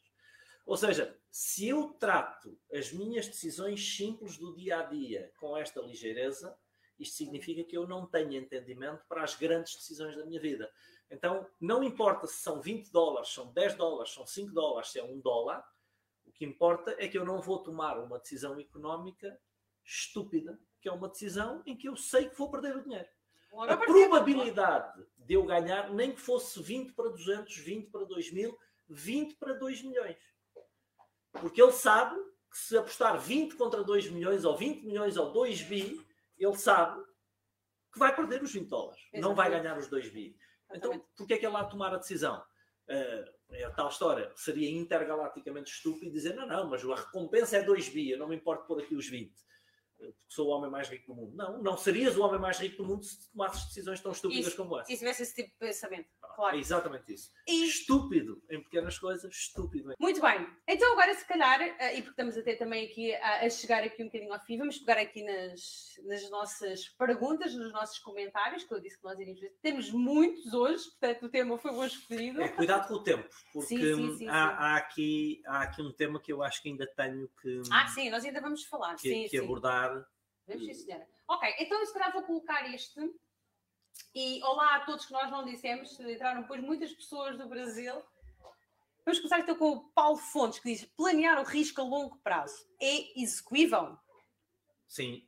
Ou seja, se eu trato as minhas decisões simples do dia a dia com esta ligeireza, isto significa que eu não tenho entendimento para as grandes decisões da minha vida. Então, não importa se são 20 dólares, são 10 dólares, são 5 dólares, se é 1 dólar, o que importa é que eu não vou tomar uma decisão económica estúpida, que é uma decisão em que eu sei que vou perder o dinheiro. A probabilidade de eu ganhar, nem que fosse 20 para 200, 20 para 2 mil, 20 para 2 milhões. Porque ele sabe que se apostar 20 contra 2 milhões, ou 20 milhões, ou 2 bi, ele sabe que vai perder os 20 dólares. Não vai Exatamente. ganhar os 2 bi. Então, Exatamente. porquê é que ele há de tomar a decisão? Eh, é a tal história. Seria intergalaticamente estúpido dizer, não, não, mas a recompensa é 2 bi, eu não me importo pôr aqui os 20. Porque sou o homem mais rico do mundo. Não, não serias o homem mais rico do mundo se tomasses decisões tão estúpidas Isso, como essa. E se tivesse esse tipo de pensamento, É claro. exatamente isso. E- Estúpido em pequenas coisas, estúpido em... Muito bem. Então agora se calhar, eh, e porque estamos até também aqui a, a chegar aqui um bocadinho ao fim, vamos pegar aqui nas, nas nossas perguntas, nos nossos comentários, que eu disse que nós iríamos ver. Temos muitos hoje, portanto o tema foi bom escolhido. É, cuidado com o tempo, porque Sim, sim, sim, há, há aqui, há aqui um tema que eu acho que ainda tenho que, Ah, sim, nós ainda vamos falar. que, que abordar. Sim, senhora. Ok, então se calhar vou colocar este. E olá a todos que nós não dissemos, entraram depois muitas pessoas do Brasil. Vamos começar então com o Paulo Fontes, que diz: planear o risco a longo prazo é execuível? Sim,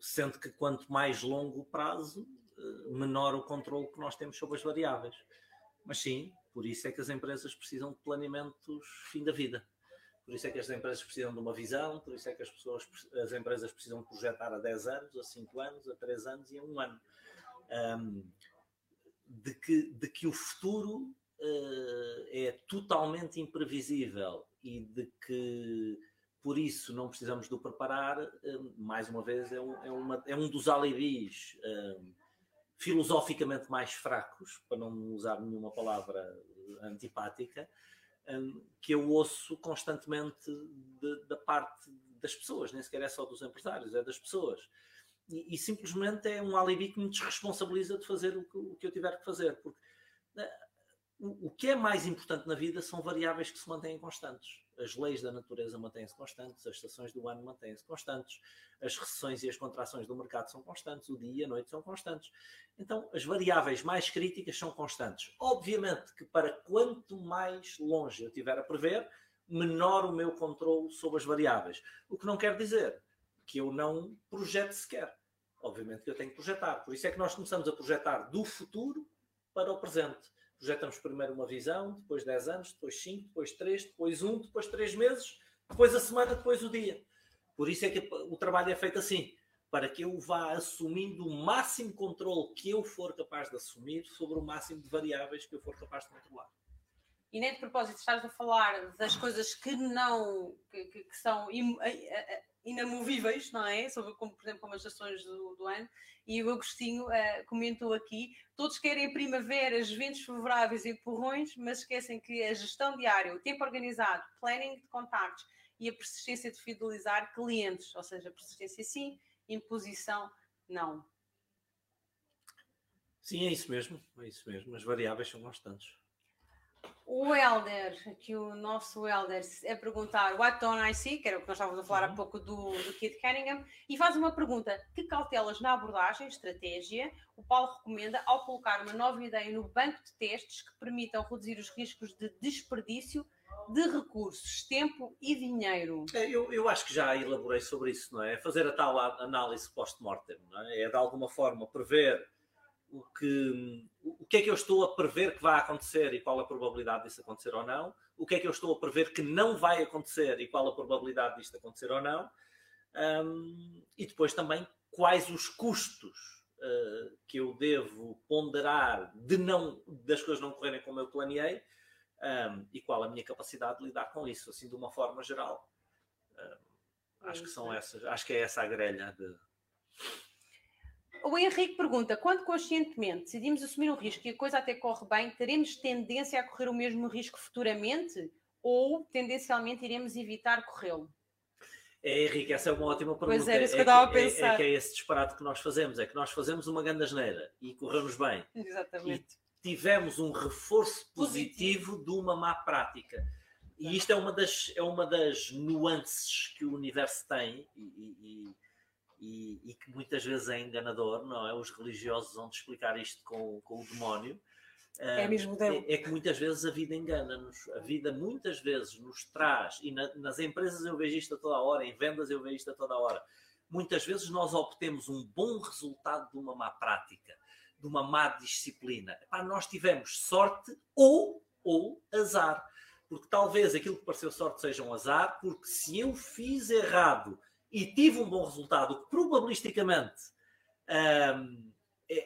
sendo que quanto mais longo o prazo, eh, menor o controle que nós temos sobre as variáveis. Mas sim, por isso é que as empresas precisam de planeamentos fim da vida. Por isso é que as empresas precisam de uma visão, por isso é que as, pessoas, as empresas precisam projetar a 10 anos, a 5 anos, a 3 anos e a 1 ano. Ahm, de, que, de que o futuro eh, é totalmente imprevisível e de que por isso não precisamos do preparar, eh, mais uma vez, é um, é uma- é um dos alibis eh, filosoficamente mais fracos, para não usar nenhuma palavra antipática, eh, que eu ouço constantemente de- da parte das pessoas, nem sequer é só dos empresários, é das pessoas. E, e simplesmente é um alibi que me desresponsabiliza de fazer o que, o que eu tiver que fazer, porque eh, o, o que é mais importante na vida são variáveis que se mantêm constantes. As leis da natureza mantêm-se constantes, as estações do ano mantêm-se constantes, as recessões e as contrações do mercado são constantes, o dia e a noite são constantes. Então, as variáveis mais críticas são constantes. Obviamente que para quanto mais longe eu tiver a prever, menor o meu controle sobre as variáveis. O que não quer dizer que eu não projete sequer. Obviamente que eu tenho que projetar. Por isso é que nós começamos a projetar do futuro para o presente. Projetamos primeiro uma visão, depois 10 anos, depois 5, depois 3, depois 1, depois 3 meses, depois a semana, depois o dia. Por isso é que o trabalho é feito assim, para que eu vá assumindo o máximo controle que eu for capaz de assumir sobre o máximo de variáveis que eu for capaz de controlar. e nem de propósito estás a falar das coisas que não, que, que, que são inamovíveis, não é? Sobre, como, por exemplo, como as estações do, do ano, e o Agostinho uh, comentou aqui, todos querem primaveras, ventos favoráveis e empurrões, mas esquecem que a gestão diária, o tempo organizado, planning de contactos e a persistência de fidelizar clientes, ou seja, persistência sim, imposição não. Sim, é isso mesmo, é isso mesmo. As variáveis são constantes. O Helder, aqui o nosso Helder, é perguntar What don't I see? Que era o que nós estávamos a falar uhum. há pouco do, do Kit Cunningham, e faz uma pergunta: que cautelas na abordagem, estratégia, o Paulo recomenda ao colocar uma nova ideia no banco de testes que permitam reduzir os riscos de desperdício de recursos, tempo e dinheiro? É, eu, eu acho que já elaborei sobre isso, não é? Fazer a tal análise post-mortem, não é? É de alguma forma prever o que, o que é que eu estou a prever que vai acontecer e qual a probabilidade disso acontecer ou não, o que é que eu estou a prever que não vai acontecer e qual a probabilidade disto acontecer ou não, um, e depois também quais os custos uh, que eu devo ponderar de não, das coisas não correrem como eu planeei um, e qual a minha capacidade de lidar com isso, assim de uma forma geral. Um, acho que são essas, acho que é essa a grelha de o Henrique pergunta: quando conscientemente decidimos assumir um risco e a coisa até corre bem, teremos tendência a correr o mesmo risco futuramente ou tendencialmente iremos evitar corrê-lo? É, Henrique, essa é uma ótima pergunta. Pois é, isso que eu estava a pensar. É, é, que é esse disparate que nós fazemos, é que nós fazemos uma grande asneira e corremos bem. Exatamente. E tivemos um reforço positivo, positivo de uma má prática. E isto é uma das, é uma das nuances que o universo tem e, e, e, e, que muitas vezes é enganador, não é? Os religiosos vão te explicar isto com, com o demónio. É mesmo é, é que muitas vezes a vida engana-nos. A vida muitas vezes nos traz, e na, nas empresas eu vejo isto a toda hora, em vendas eu vejo isto a toda hora. Muitas vezes nós obtemos um bom resultado de uma má prática, de uma má disciplina. Epá, nós tivemos sorte ou, ou azar. Porque talvez aquilo que pareceu sorte seja um azar, porque se eu fiz errado e tive um bom resultado, que probabilisticamente um,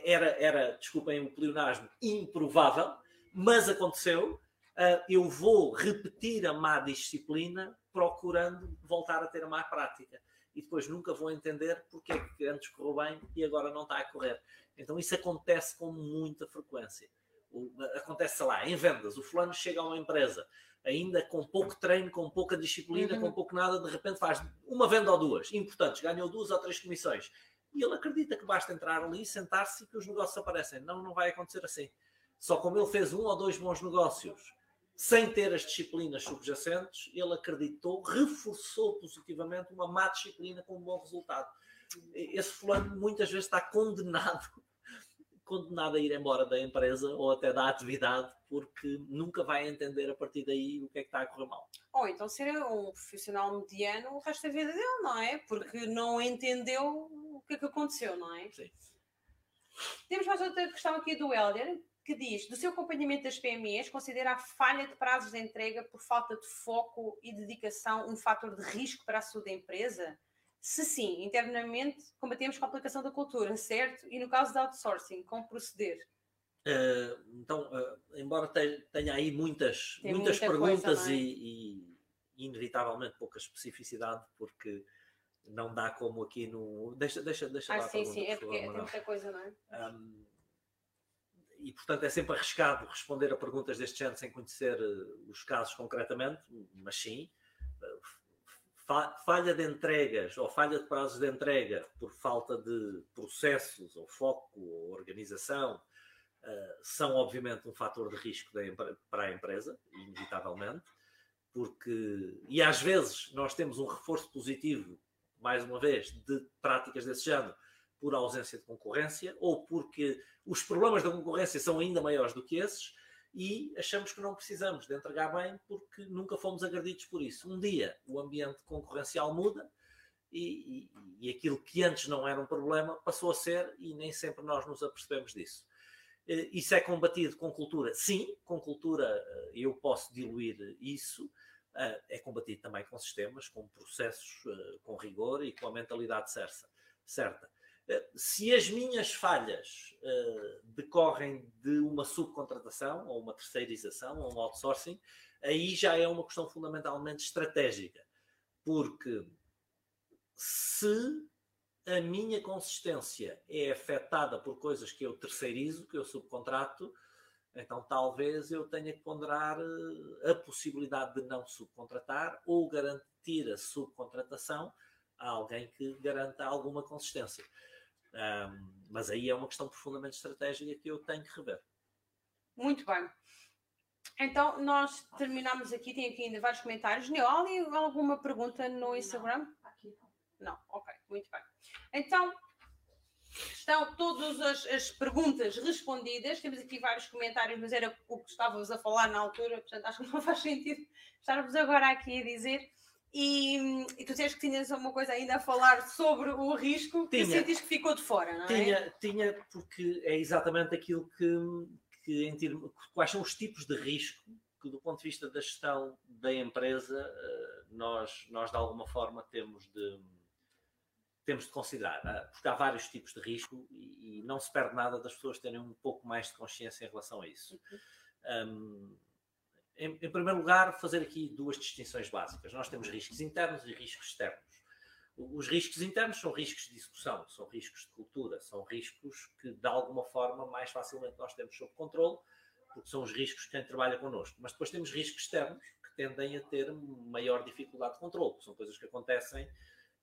era, era, desculpem o pleonasmo, improvável, mas aconteceu. Uh, eu vou repetir a má disciplina procurando voltar a ter a má prática. E depois nunca vou entender porque é que antes correu bem e agora não está a correr. Então isso acontece com muita frequência. O, acontece, sei lá, em vendas. O fulano chega a uma empresa, ainda com pouco treino, com pouca disciplina, uhum. com pouco nada, de repente faz uma venda ou duas, importantes, ganhou duas ou três comissões. E ele acredita que basta entrar ali, sentar-se e que os negócios aparecem. Não, não vai acontecer assim. Só como ele fez um ou dois bons negócios sem ter as disciplinas subjacentes, ele acreditou, reforçou positivamente uma má disciplina com um bom resultado. Esse fulano muitas vezes está condenado condenado a ir embora da empresa ou até da atividade porque nunca vai entender a partir daí o que é que está a correr mal. Ou então ser um profissional mediano o resto da vida dele, não é? Porque não entendeu o que é que aconteceu, não é? Sim. Temos mais outra questão aqui do Helder, que diz: do seu acompanhamento das PMEs, considera a falha de prazos de entrega por falta de foco e dedicação um fator de risco para a saúde da empresa? Se sim, internamente combatemos com a aplicação da cultura, certo? E no caso de outsourcing, como proceder? Uh, então, uh, embora tenha aí muitas, muitas perguntas coisa, é? e, e, inevitavelmente pouca especificidade, porque não dá como aqui no. Deixa, deixa, deixa ah, lá sim, sim, é porque tem muita coisa, não é? Um, e portanto é sempre arriscado responder a perguntas deste género sem conhecer uh, os casos concretamente, mas sim falha de entregas ou falha de prazos de entrega por falta de processos ou foco ou organização uh, são obviamente um fator de risco para a empresa, inevitavelmente, porque e às vezes nós temos um reforço positivo, mais uma vez, de práticas desse género por ausência de concorrência ou porque os problemas da concorrência são ainda maiores do que esses e achamos que não precisamos de entregar bem porque nunca fomos agredidos por isso. Um dia o ambiente concorrencial muda e, e, e, aquilo que antes não era um problema passou a ser e nem sempre nós nos apercebemos disso. Eh, isso é combatido com cultura? Sim, com cultura eh, eu posso diluir isso. Eh, é combatido também com sistemas, com processos, com rigor e com a mentalidade certa. Eh, se as minhas falhas uh, decorrem de uma subcontratação, ou uma terceirização, ou um outsourcing, aí já é uma questão fundamentalmente estratégica. Porque se a minha consistência é afetada por coisas que eu terceirizo, que eu subcontrato, então talvez eu tenha que ponderar a possibilidade de não subcontratar ou garantir a subcontratação a alguém que garanta alguma consistência. Um, mas aí é uma questão profundamente estratégica que eu tenho que rever. Muito bem. Então, nós terminamos aqui. Tem aqui ainda vários comentários. Neoli, alguma pergunta no Instagram? Não, aqui não. Não, ok, muito bem. Então, estão todas as, as, perguntas respondidas. Temos aqui vários comentários, mas era o que estávamos a falar na altura, portanto, acho que não faz sentido estarmos agora aqui a dizer. E, e tu disseste que tinhas uma coisa ainda a falar sobre o risco tinha, que sentiste que ficou de fora, não é? Tinha, tinha porque é exatamente aquilo que, que em termos, quais são os tipos de risco que do ponto de vista da gestão da empresa eh, nós, nós de alguma forma temos de temos de considerar, é? porque há vários tipos de risco e, e, não se perde nada das pessoas terem um pouco mais de consciência em relação a isso. Uhum. Um, em, em, primeiro lugar, fazer aqui duas distinções básicas. Nós temos riscos internos e riscos externos. Os riscos internos são riscos de execução, são riscos de cultura, são riscos que, de alguma forma, mais facilmente nós temos sob controle, porque são os riscos de quem trabalha connosco. Mas depois temos riscos externos que tendem a ter maior dificuldade de controle, são coisas que acontecem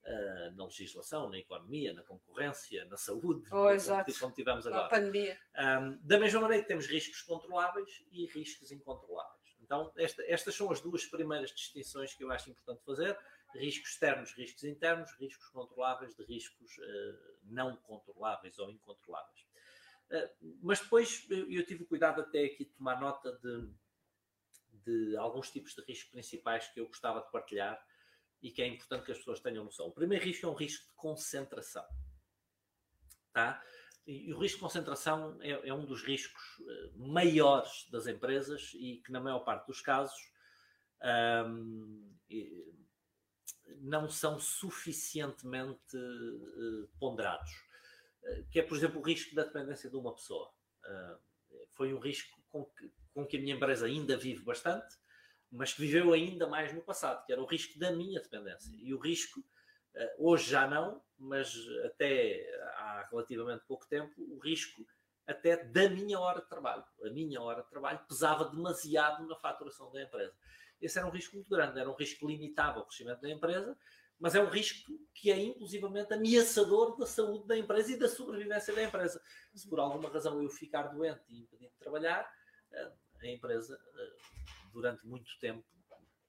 uh, na legislação, na economia, na concorrência, na saúde, oh, exato. como tivemos agora. Na pandemia. Um, da mesma maneira, temos riscos controláveis e riscos incontroláveis. Então, esta, estas são as duas primeiras distinções que eu acho importante fazer: riscos externos, riscos internos, riscos controláveis de riscos uh, não controláveis ou incontroláveis. Uh, mas depois eu, tive cuidado até aqui de tomar nota de, de alguns tipos de riscos principais que eu gostava de partilhar e que é importante que as pessoas tenham noção. O primeiro risco é um risco de concentração. Tá? E o risco de concentração é, é um dos riscos uh, maiores das empresas e que, na maior parte dos casos, um, não são suficientemente uh, ponderados. Uh, que é, por exemplo, o risco da dependência de uma pessoa. foi um risco com que, com que a minha empresa ainda vive bastante mas que viveu ainda mais no passado, que era o risco da minha dependência. E o risco, eh, hoje já não, mas até há relativamente pouco tempo, o risco até da minha hora de trabalho. A minha hora de trabalho pesava demasiado na faturação da empresa. Esse era um risco muito grande, era um risco que limitava o crescimento da empresa, mas é um risco que é inclusivamente ameaçador da saúde da empresa e da sobrevivência da empresa. Se por alguma razão eu ficar doente e impedir de trabalhar, eh, a empresa eh, durante muito tempo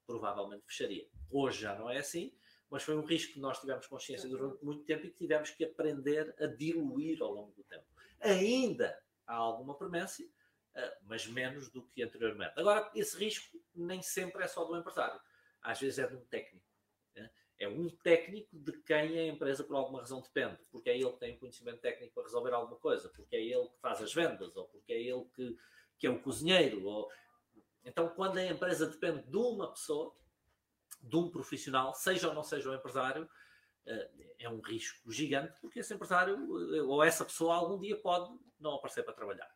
provavelmente fecharia. Hoje já não é assim, mas foi um risco que nós tivemos consciência durante muito tempo e que tivemos que aprender a diluir ao longo do tempo. Ainda há alguma premência, eh, mas menos do que anteriormente. Agora, esse risco nem sempre é só do empresário. Às vezes é de um técnico. Né? É um técnico de quem a empresa por alguma razão depende, porque é ele que tem o conhecimento técnico para resolver alguma coisa, porque é ele que faz as vendas, ou porque é ele que, que é o cozinheiro, ou então, quando a empresa depende de uma pessoa, de um profissional, seja ou não seja um empresário, eh, é um risco gigante, porque esse empresário eh, ou essa pessoa algum dia pode não aparecer para trabalhar.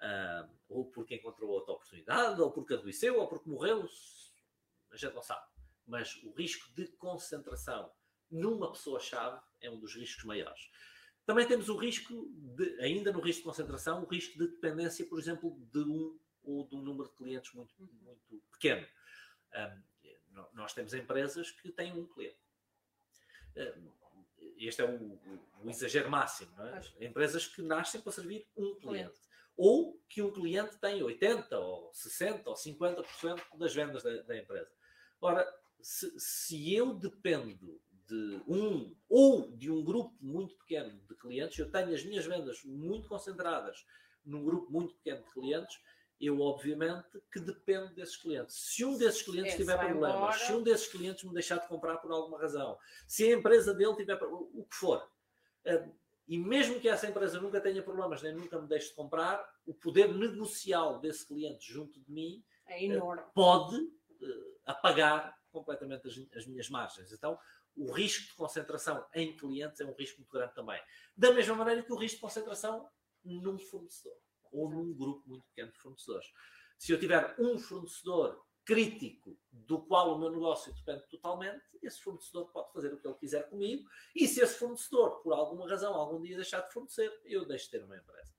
Ah, ou porque encontrou outra oportunidade, ou porque adoeceu, ou porque morreu, a gente não sabe. Mas o risco de concentração numa pessoa-chave é um dos riscos maiores. Também temos o risco, de, ainda no risco de concentração, o risco de dependência, por exemplo, de um ou de um número de clientes muito, muito pequeno. Um, nós temos empresas que têm um cliente. Um, este é o, o, exagero máximo. É? Empresas que nascem para servir um cliente. Ou que um cliente tem 80%, ou 60%, ou 50% das vendas da, da empresa. Ora, se, se eu dependo de um ou de um grupo muito pequeno de clientes, eu tenho as minhas vendas muito concentradas num grupo muito pequeno de clientes, eu obviamente que dependo desses clientes. Se um desses clientes Esse tiver problemas, embora. se um desses clientes me deixar de comprar por alguma razão, se a empresa dele tiver o que for, eh, e mesmo que essa empresa nunca tenha problemas, nem nunca me deixe de comprar, o poder negocial desse cliente junto de mim é enorme. pode eh, apagar completamente as, as minhas margens. Então, o risco de concentração em clientes é um risco muito grande também. Da mesma maneira que o risco de concentração num fornecedor ou num grupo muito pequeno de fornecedores. Se eu tiver um fornecedor crítico do qual o meu negócio depende totalmente, esse fornecedor pode fazer o que ele quiser comigo e se esse fornecedor, por alguma razão, algum dia deixar de fornecer, eu deixo de ter uma empresa.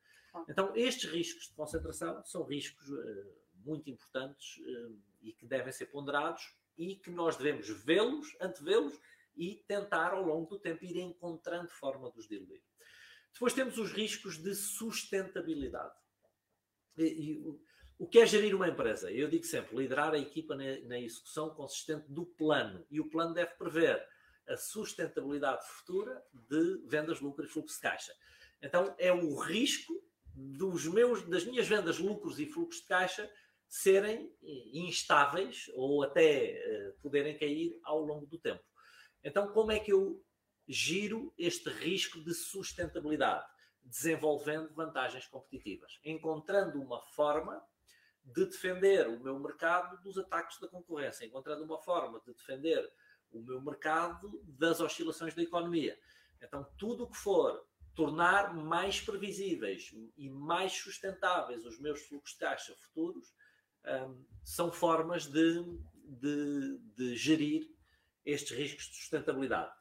Então, estes riscos de concentração são riscos uh, muito importantes uh, e que devem ser ponderados e que nós devemos vê-los, antevê-los e tentar ao longo do tempo ir encontrando forma de os diluir. Depois temos os riscos de sustentabilidade. E, e, o que é gerir uma empresa? Eu digo sempre, liderar a equipa na, na execução consistente do plano. E o plano deve prever a sustentabilidade futura de vendas, lucro e fluxo de caixa. Então, é o risco dos meus, das minhas vendas, lucros e fluxos de caixa serem instáveis ou até uh, poderem cair ao longo do tempo. Então, como é que eu giro este risco de sustentabilidade? Desenvolvendo vantagens competitivas, encontrando uma forma de defender o meu mercado dos ataques da concorrência, encontrando uma forma de defender o meu mercado das oscilações da economia. Então, tudo o que for tornar mais previsíveis e mais sustentáveis os meus fluxos de caixa futuros um, são formas de, de, de gerir estes riscos de sustentabilidade.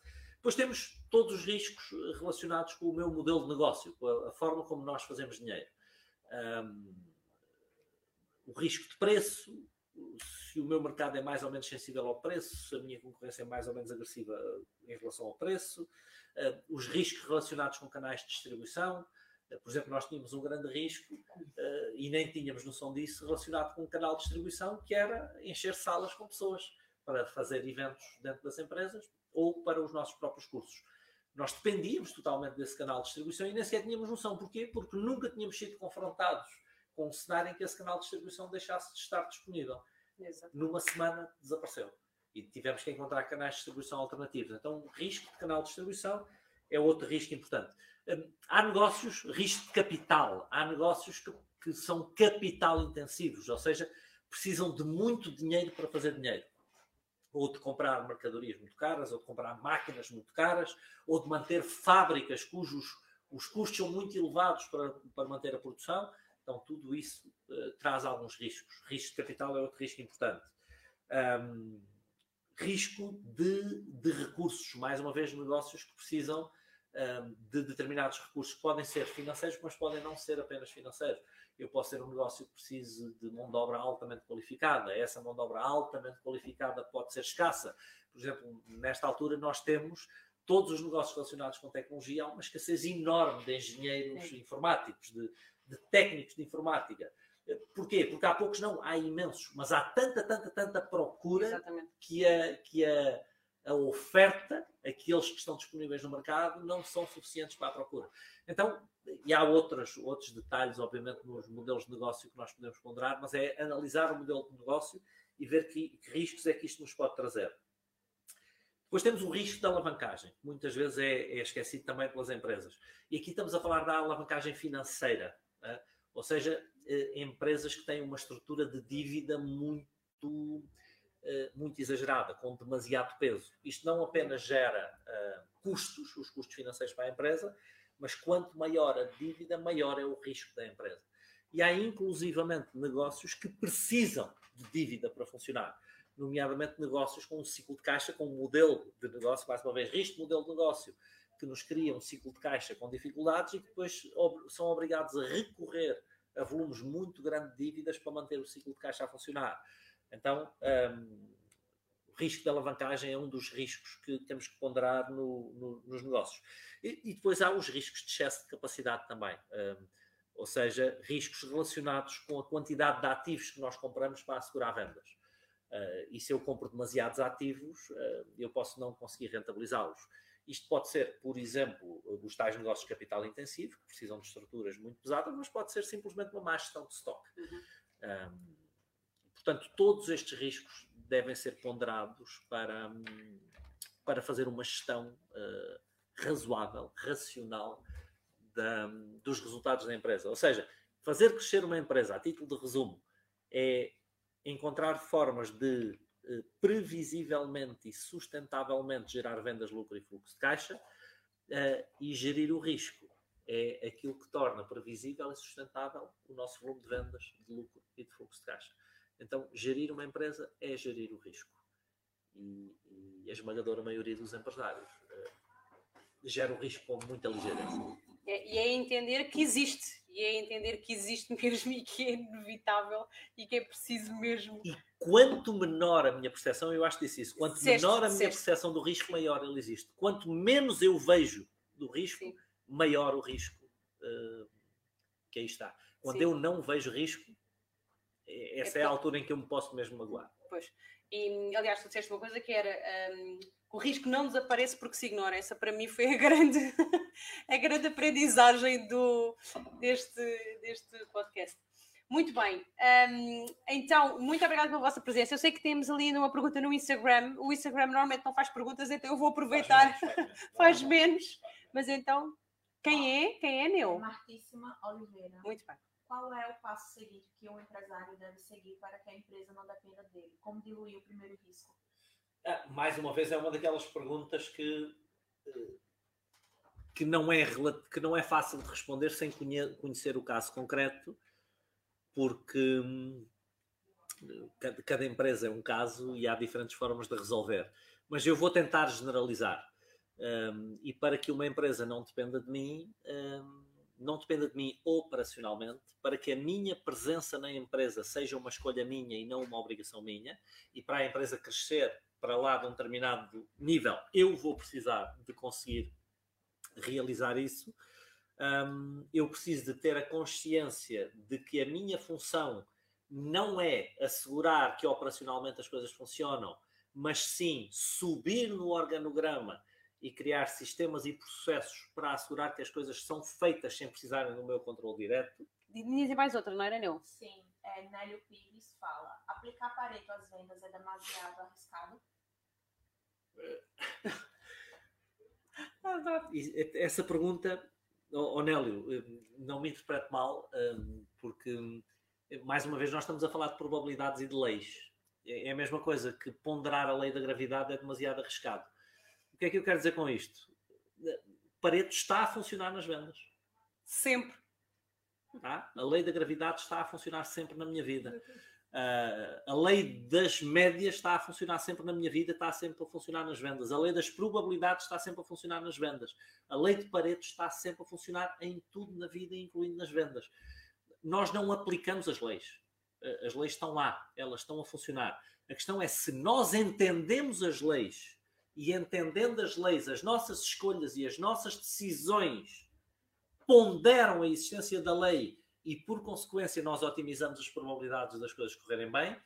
Depois temos todos os riscos relacionados com o meu modelo de negócio, com a, a forma como nós fazemos dinheiro. Um, o risco de preço, se o meu mercado é mais ou menos sensível ao preço, se a minha concorrência é mais ou menos agressiva em relação ao preço, uh, os riscos relacionados com canais de distribuição. Uh, por exemplo, nós tínhamos um grande risco, uh, e nem tínhamos noção disso, relacionado com um canal de distribuição, que era encher salas com pessoas para fazer eventos dentro das empresas ou para os nossos próprios cursos. Nós dependíamos totalmente desse canal de distribuição e nem sequer tínhamos noção. Porquê? Porque nunca tínhamos sido confrontados com um cenário em que esse canal de distribuição deixasse de estar disponível. Exato. Numa semana desapareceu. E tivemos que encontrar canais de distribuição alternativos. Então, o risco de canal de distribuição é outro risco importante. Hum, há negócios, risco de capital. Há negócios que, que são capital intensivos, ou seja, precisam de muito dinheiro para fazer dinheiro ou de comprar mercadorias muito caras, ou de comprar máquinas muito caras, ou de manter fábricas cujos os custos são muito elevados para, para manter a produção. Então, tudo isso uh, traz alguns riscos. Risco de capital é outro risco importante. Um, risco de, de, recursos, mais uma vez, negócios que precisam um, de determinados recursos. Podem ser financeiros, mas podem não ser apenas financeiros. Eu posso ter um negócio que precise de mão de obra altamente qualificada. Essa mão de obra altamente qualificada pode ser escassa. Por exemplo, nesta altura, nós temos todos os negócios relacionados com tecnologia, há uma escassez enorme de engenheiros Sim. informáticos, de, de técnicos de informática. Porquê? Porque há poucos não, há imensos, mas há tanta, tanta, tanta procura Exatamente. que, a, que a, a oferta, aqueles que estão disponíveis no mercado, não são suficientes para a procura. Então, e há outros, outros detalhes, obviamente, nos modelos de negócio que nós podemos ponderar, mas é analisar o modelo de negócio e ver que, que riscos é que isto nos pode trazer. Depois temos o risco da alavancagem, que muitas vezes é, é esquecido também pelas empresas. E aqui estamos a falar da alavancagem financeira. Né? Ou seja, eh, empresas que têm uma estrutura de dívida muito, muito exagerada, com demasiado peso. Isto não apenas gera eh, custos, os custos financeiros para a empresa, mas quanto maior a dívida, maior é o risco da empresa. E há inclusivamente negócios que precisam de dívida para funcionar, nomeadamente negócios com um ciclo de caixa, com um modelo de negócio, mais uma vez, risco de modelo de negócio, que nos cria um ciclo de caixa com dificuldades e que depois são obrigados a recorrer a volumes muito grandes de dívidas para manter o ciclo de caixa a funcionar. Então, um, o risco de alavancagem é um dos riscos que temos que ponderar no, no, nos negócios. E, e, depois há os riscos de excesso de capacidade também. Um, ou seja, riscos relacionados com a quantidade de ativos que nós compramos para assegurar vendas. Uh, e se eu compro demasiados ativos, uh, eu posso não conseguir rentabilizá-los. Isto pode ser, por exemplo, os tais negócios de capital intensivo, que precisam de estruturas muito pesadas, mas pode ser simplesmente uma má gestão de stock. Uhum. Um, portanto, todos estes riscos devem ser ponderados para, para fazer uma gestão uh, razoável, racional da, dos resultados da empresa. Ou seja, fazer crescer uma empresa, a título de resumo, é encontrar formas de eh, previsivelmente e sustentavelmente gerar vendas, lucro e fluxo de caixa uh, e gerir o risco. É aquilo que torna previsível e sustentável o nosso volume de vendas, de lucro e de fluxo de caixa. Então, gerir uma empresa é gerir o risco. E, e a esmagadora maioria dos empresários uh, gera o risco com muita ligeireza. É, e é entender que existe, e é entender que existe mesmo e que é inevitável e que é preciso mesmo. E quanto menor a minha percepção, eu acho que disse isso, quanto menor a minha percepção do risco, maior ele existe. Quanto menos eu vejo do risco, Sim. maior o risco uh, que aí está. Quando Sim. eu não vejo risco, essa é, é a altura em que eu me posso mesmo magoar. Pois. E, aliás, tu disseste uma coisa que era um, o risco não desaparece porque se ignora. Essa para mim foi a [laughs] grande, a grande aprendizagem do, deste, deste podcast. Muito bem. Um, então, muito obrigada pela vossa presença. Eu sei que temos ali uma pergunta no Instagram. O Instagram normalmente não faz perguntas, então eu vou aproveitar. Faz menos. faz menos. [laughs] Mas então, quem é? Quem é, Neu? Martíssima Oliveira. Muito bem. Qual é o passo seguinte que um empresário deve seguir para que a empresa não dependa dele? Como diluir o primeiro risco? Ah, mais uma vez, é uma daquelas perguntas que, eh, que, não é, que não é fácil de responder sem conhecer o caso concreto, porque hum, cada, cada empresa é um caso e há diferentes formas de resolver. Mas eu vou tentar generalizar. Um, e para que uma empresa não dependa de mim, um, não dependa de mim operacionalmente, para que a minha presença na empresa seja uma escolha minha e não uma obrigação minha, e para a empresa crescer para lá de um determinado nível, eu vou precisar de conseguir realizar isso. Um, eu preciso de ter a consciência de que a minha função não é assegurar que operacionalmente as coisas funcionam, mas sim subir no organograma e criar sistemas e processos para assegurar que as coisas são feitas sem precisarem do meu controle direto. Dizem mais outra, não era, não? Sim, é, Nélio Pires fala: aplicar Pareto às vendas é demasiado arriscado? [laughs] Essa pergunta, oh, Nélio, não me interprete mal, hum, porque mais uma vez nós estamos a falar de probabilidades e de leis. É, é a mesma coisa que ponderar a lei da gravidade é demasiado arriscado. O que é que eu quero dizer com isto? Pareto está a funcionar nas vendas. Sempre. Tá? A lei da gravidade está a funcionar sempre na minha vida. Uh, a lei das médias está a funcionar sempre na minha vida, está sempre a funcionar nas vendas. A lei das probabilidades está sempre a funcionar nas vendas. A lei de Pareto está sempre a funcionar em tudo na vida, incluindo nas vendas. Nós não aplicamos as leis. Uh, as leis estão lá, elas estão a funcionar. A questão é se nós entendemos as leis e entendendo as leis, as nossas escolhas e as nossas decisões ponderam a existência da lei e, por consequência, nós otimizamos as probabilidades das coisas correrem bem,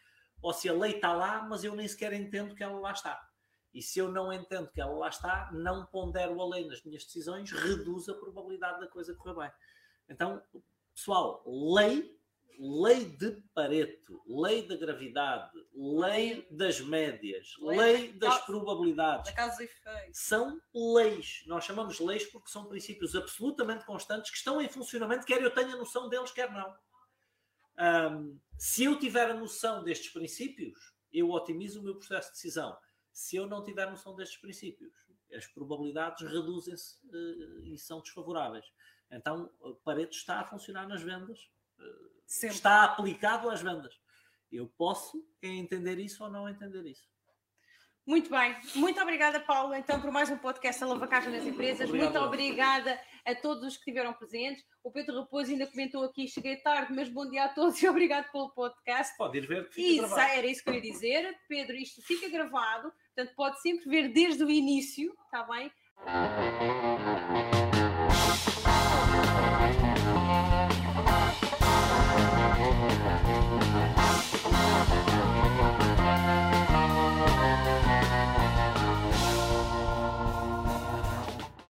ou se a lei está lá, mas eu nem sequer entendo que ela lá está. E se eu não entendo que ela lá está, não pondero a lei nas minhas decisões, reduz a probabilidade da coisa correr bem. Então, pessoal, lei lei de Pareto, lei da gravidade, lei das médias, lei, lei das da, probabilidades. Da. São leis. Nós chamamos leis porque são princípios absolutamente constantes que estão em funcionamento, quer eu tenha noção deles, quer não. Um, se eu tiver a noção destes princípios, eu otimizo o meu processo de decisão. Se eu não tiver noção destes princípios, as probabilidades reduzem-se uh, e são desfavoráveis. Então, Pareto está a funcionar nas vendas. Uh, Sempre. está aplicado às vendas. Eu posso entender isso ou não entender isso. Muito bem, muito obrigada, Paulo, então, por mais um podcast Alavancagem das Empresas. Obrigado. Muito obrigada a todos os que estiveram presentes. O Pedro Raposo ainda comentou aqui: cheguei tarde, mas bom dia a todos e [laughs] obrigado pelo podcast. Pode ir ver. Que isso, era isso que eu ia dizer. Pedro, isto fica gravado, portanto, pode sempre ver desde o início, está bem?